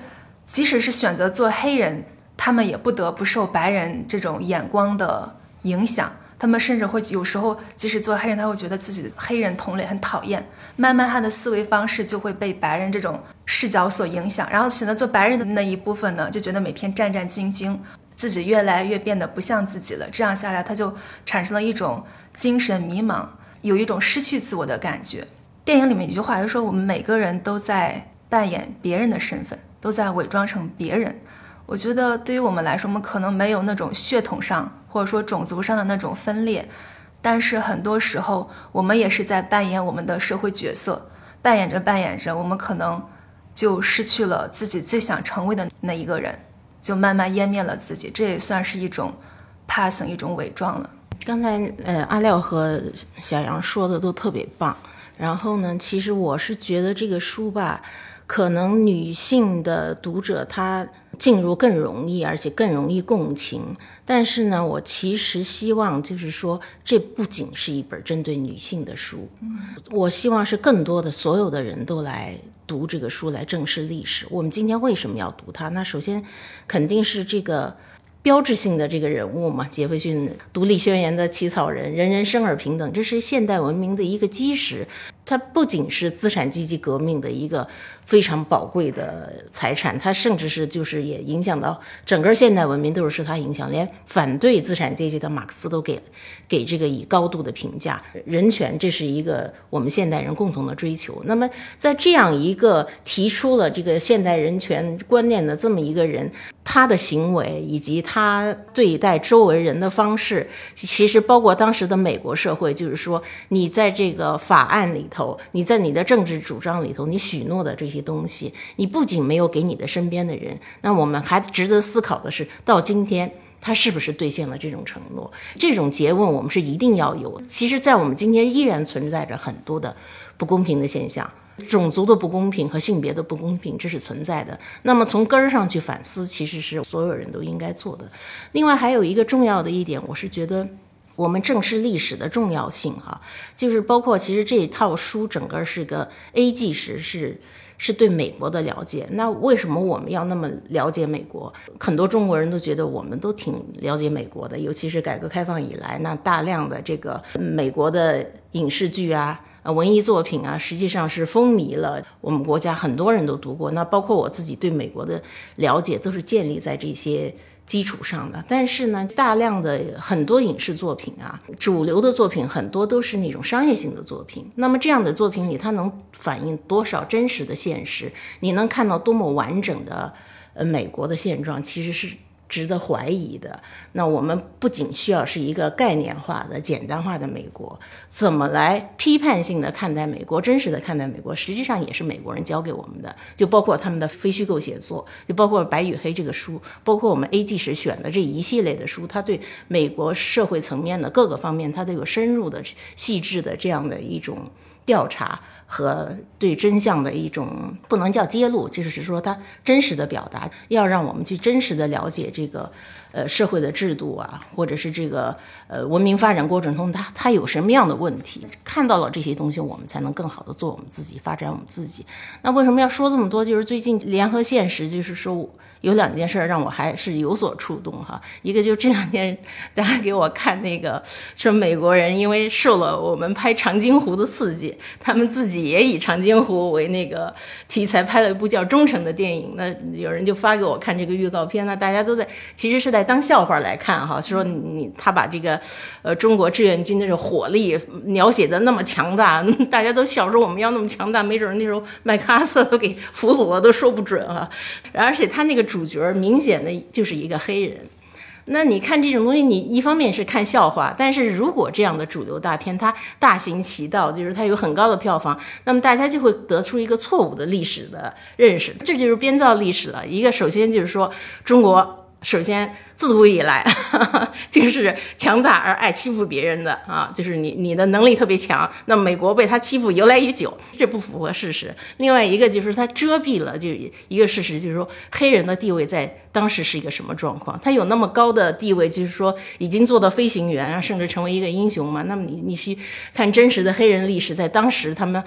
即使是选择做黑人，他们也不得不受白人这种眼光的影响。他们甚至会有时候，即使做黑人，他会觉得自己的黑人同类很讨厌。慢慢，他的思维方式就会被白人这种视角所影响。然后选择做白人的那一部分呢，就觉得每天战战兢兢，自己越来越变得不像自己了。这样下来，他就产生了一种精神迷茫，有一种失去自我的感觉。电影里面有句话就说：“我们每个人都在扮演别人的身份，都在伪装成别人。”我觉得对于我们来说，我们可能没有那种血统上。或者说种族上的那种分裂，但是很多时候我们也是在扮演我们的社会角色，扮演着扮演着，我们可能就失去了自己最想成为的那一个人，就慢慢湮灭了自己。这也算是一种 passing，一种伪装了。刚才呃阿廖和小杨说的都特别棒。然后呢，其实我是觉得这个书吧，可能女性的读者她。进入更容易，而且更容易共情。但是呢，我其实希望就是说，这不仅是一本针对女性的书，我希望是更多的所有的人都来读这个书，来正视历史。我们今天为什么要读它？那首先肯定是这个标志性的这个人物嘛，杰斐逊《独立宣言》的起草人，人人生而平等，这是现代文明的一个基石。它不仅是资产阶级革命的一个非常宝贵的财产，它甚至是就是也影响到整个现代文明，都是受它影响。连反对资产阶级的马克思都给给这个以高度的评价。人权这是一个我们现代人共同的追求。那么在这样一个提出了这个现代人权观念的这么一个人，他的行为以及他对待周围人的方式，其实包括当时的美国社会，就是说你在这个法案里头。你在你的政治主张里头，你许诺的这些东西，你不仅没有给你的身边的人，那我们还值得思考的是，到今天他是不是兑现了这种承诺？这种诘问我们是一定要有。其实，在我们今天依然存在着很多的不公平的现象，种族的不公平和性别的不公平，这是存在的。那么从根儿上去反思，其实是所有人都应该做的。另外还有一个重要的一点，我是觉得。我们正视历史的重要性，哈，就是包括其实这一套书整个是个 A 纪实，是是对美国的了解。那为什么我们要那么了解美国？很多中国人都觉得我们都挺了解美国的，尤其是改革开放以来，那大量的这个美国的影视剧啊、文艺作品啊，实际上是风靡了我们国家，很多人都读过。那包括我自己对美国的了解，都是建立在这些。基础上的，但是呢，大量的很多影视作品啊，主流的作品很多都是那种商业性的作品。那么这样的作品里，它能反映多少真实的现实？你能看到多么完整的呃美国的现状？其实是。值得怀疑的，那我们不仅需要是一个概念化的、简单化的美国，怎么来批判性的看待美国、真实的看待美国，实际上也是美国人教给我们的。就包括他们的非虚构写作，就包括《白与黑》这个书，包括我们 A G 时选的这一系列的书，它对美国社会层面的各个方面，它都有深入的、细致的这样的一种调查。和对真相的一种不能叫揭露，就是说他真实的表达，要让我们去真实的了解这个呃社会的制度啊，或者是这个呃文明发展过程中它它有什么样的问题，看到了这些东西，我们才能更好的做我们自己，发展我们自己。那为什么要说这么多？就是最近联合现实，就是说。有两件事让我还是有所触动哈，一个就是这两天大家给我看那个说美国人因为受了我们拍长津湖的刺激，他们自己也以长津湖为那个题材拍了一部叫《忠诚》的电影。那有人就发给我看这个预告片，那大家都在其实是在当笑话来看哈，说你他把这个呃中国志愿军的这火力描写的那么强大，大家都笑说我们要那么强大，没准那时候麦克阿瑟都给俘虏了都说不准哈。而且他那个。主角明显的就是一个黑人，那你看这种东西，你一方面是看笑话，但是如果这样的主流大片它大行其道，就是它有很高的票房，那么大家就会得出一个错误的历史的认识，这就是编造历史了。一个首先就是说中国。首先，自古以来就是强大而爱欺负别人的啊，就是你你的能力特别强，那美国被他欺负由来已久，这不符合事实。另外一个就是他遮蔽了，就一个事实，就是说黑人的地位在。当时是一个什么状况？他有那么高的地位，就是说已经做到飞行员啊，甚至成为一个英雄嘛？那么你你去看真实的黑人历史，在当时他们。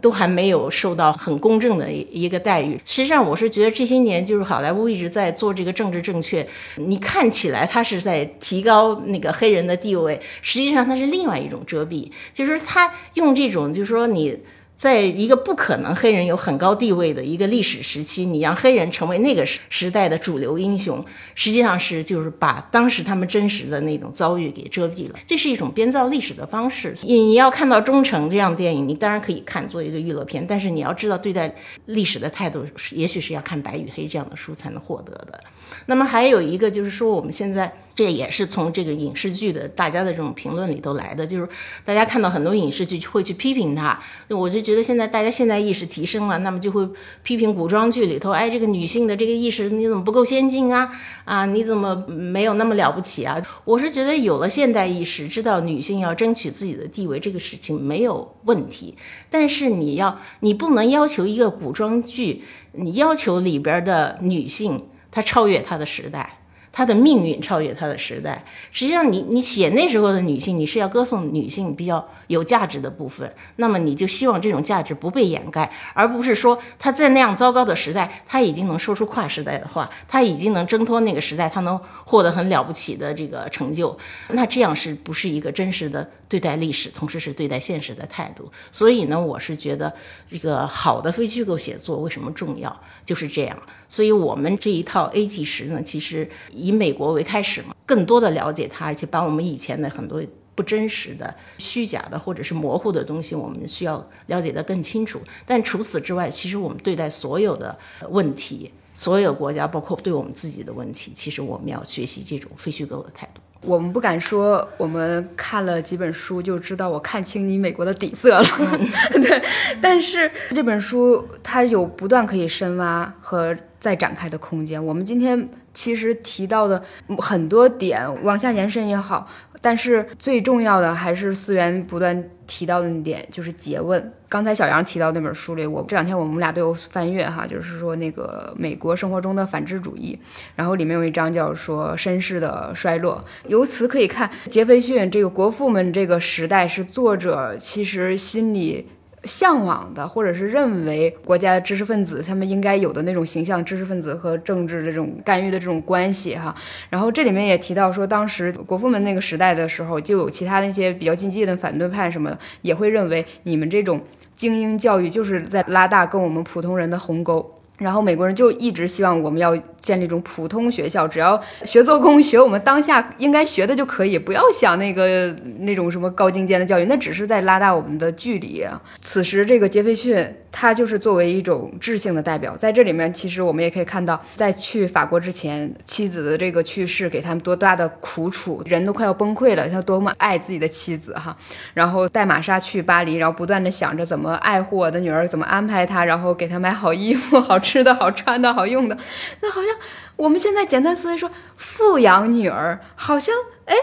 都还没有受到很公正的一个待遇。实际上，我是觉得这些年就是好莱坞一直在做这个政治正确。你看起来他是在提高那个黑人的地位，实际上它是另外一种遮蔽，就是他用这种，就是说你。在一个不可能黑人有很高地位的一个历史时期，你让黑人成为那个时时代的主流英雄，实际上是就是把当时他们真实的那种遭遇给遮蔽了。这是一种编造历史的方式。你你要看到《忠诚》这样电影，你当然可以看作一个娱乐片，但是你要知道对待历史的态度是，也许是要看《白与黑》这样的书才能获得的。那么还有一个就是说，我们现在。这也是从这个影视剧的大家的这种评论里头来的，就是大家看到很多影视剧会去批评它。我就觉得现在大家现代意识提升了，那么就会批评古装剧里头，哎，这个女性的这个意识你怎么不够先进啊？啊，你怎么没有那么了不起啊？我是觉得有了现代意识，知道女性要争取自己的地位，这个事情没有问题。但是你要，你不能要求一个古装剧，你要求里边的女性她超越她的时代。她的命运超越她的时代。实际上，你你写那时候的女性，你是要歌颂女性比较有价值的部分，那么你就希望这种价值不被掩盖，而不是说她在那样糟糕的时代，她已经能说出跨时代的话，她已经能挣脱那个时代，她能获得很了不起的这个成就。那这样是不是一个真实的对待历史，同时是对待现实的态度？所以呢，我是觉得这个好的非虚构写作为什么重要，就是这样。所以我们这一套 A 纪实呢，其实。以美国为开始嘛，更多的了解它，而且把我们以前的很多不真实的、虚假的或者是模糊的东西，我们需要了解得更清楚。但除此之外，其实我们对待所有的问题，所有国家，包括对我们自己的问题，其实我们要学习这种非虚构的态度。我们不敢说，我们看了几本书就知道我看清你美国的底色了，对。但是这本书它有不断可以深挖和再展开的空间。我们今天。其实提到的很多点往下延伸也好，但是最重要的还是思源不断提到的那点，就是诘问。刚才小杨提到那本书里，我这两天我们俩都有翻阅哈，就是说那个美国生活中的反智主义，然后里面有一章叫说绅士的衰落。由此可以看，杰斐逊这个国父们这个时代是作者其实心里。向往的，或者是认为国家知识分子他们应该有的那种形象，知识分子和政治这种干预的这种关系哈。然后这里面也提到说，当时国父们那个时代的时候，就有其他那些比较激进的反对派什么的，也会认为你们这种精英教育就是在拉大跟我们普通人的鸿沟。然后美国人就一直希望我们要建立一种普通学校，只要学做工，学我们当下应该学的就可以，不要想那个那种什么高精尖的教育，那只是在拉大我们的距离。此时，这个杰斐逊他就是作为一种智性的代表，在这里面，其实我们也可以看到，在去法国之前，妻子的这个去世给他们多大的苦楚，人都快要崩溃了，他多么爱自己的妻子哈，然后带玛莎去巴黎，然后不断的想着怎么爱护我的女儿，怎么安排她，然后给她买好衣服好。吃的好，穿的好，用的，那好像我们现在简单思维说富养女儿，好像哎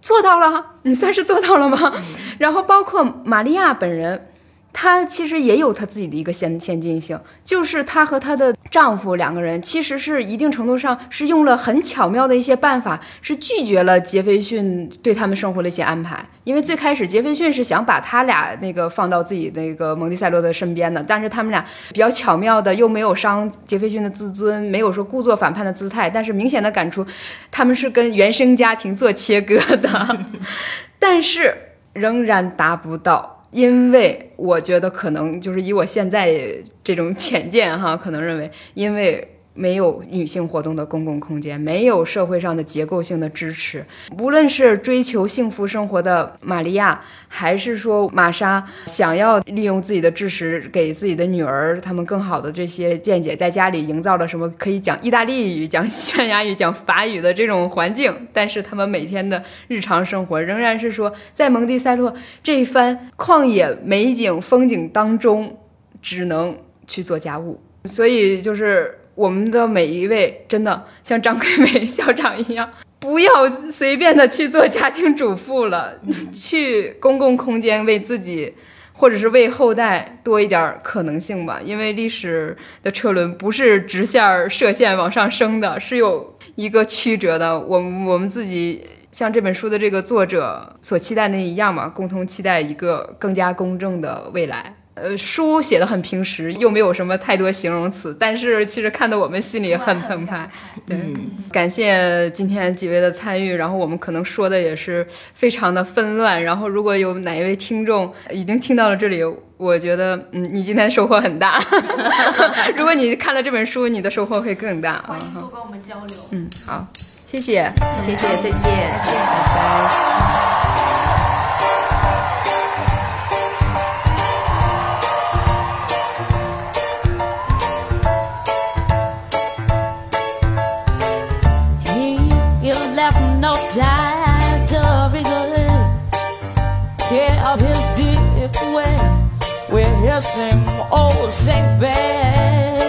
做到了，你算是做到了吗？然后包括玛利亚本人。她其实也有她自己的一个先先进性，就是她和她的丈夫两个人其实是一定程度上是用了很巧妙的一些办法，是拒绝了杰斐逊对他们生活的一些安排。因为最开始杰斐逊是想把他俩那个放到自己那个蒙蒂塞洛的身边的，但是他们俩比较巧妙的又没有伤杰斐逊的自尊，没有说故作反叛的姿态，但是明显的感出他们是跟原生家庭做切割的，但是仍然达不到。因为我觉得可能就是以我现在这种浅见哈，可能认为因为。没有女性活动的公共空间，没有社会上的结构性的支持。无论是追求幸福生活的玛利亚，还是说玛莎想要利用自己的知识给自己的女儿他们更好的这些见解，在家里营造了什么可以讲意大利语、讲西班牙语、讲法语的这种环境，但是他们每天的日常生活仍然是说在蒙蒂塞洛这一番旷野美景风景当中，只能去做家务。所以就是。我们的每一位真的像张桂梅 校长一样，不要随便的去做家庭主妇了，去公共空间为自己或者是为后代多一点可能性吧。因为历史的车轮不是直线射线往上升的，是有一个曲折的。我们我们自己像这本书的这个作者所期待的一样嘛，共同期待一个更加公正的未来。呃，书写的很平实，又没有什么太多形容词，但是其实看得我们心里很澎湃。对，感谢今天几位的参与，然后我们可能说的也是非常的纷乱，然后如果有哪一位听众已经听到了这里，我觉得嗯，你今天收获很大。如果你看了这本书，你的收获会更大。欢迎多跟我们交流。嗯，好，谢谢，谢谢，再见，拜拜。no time to regret Care of his deep way Where he'll sing, oh, sing back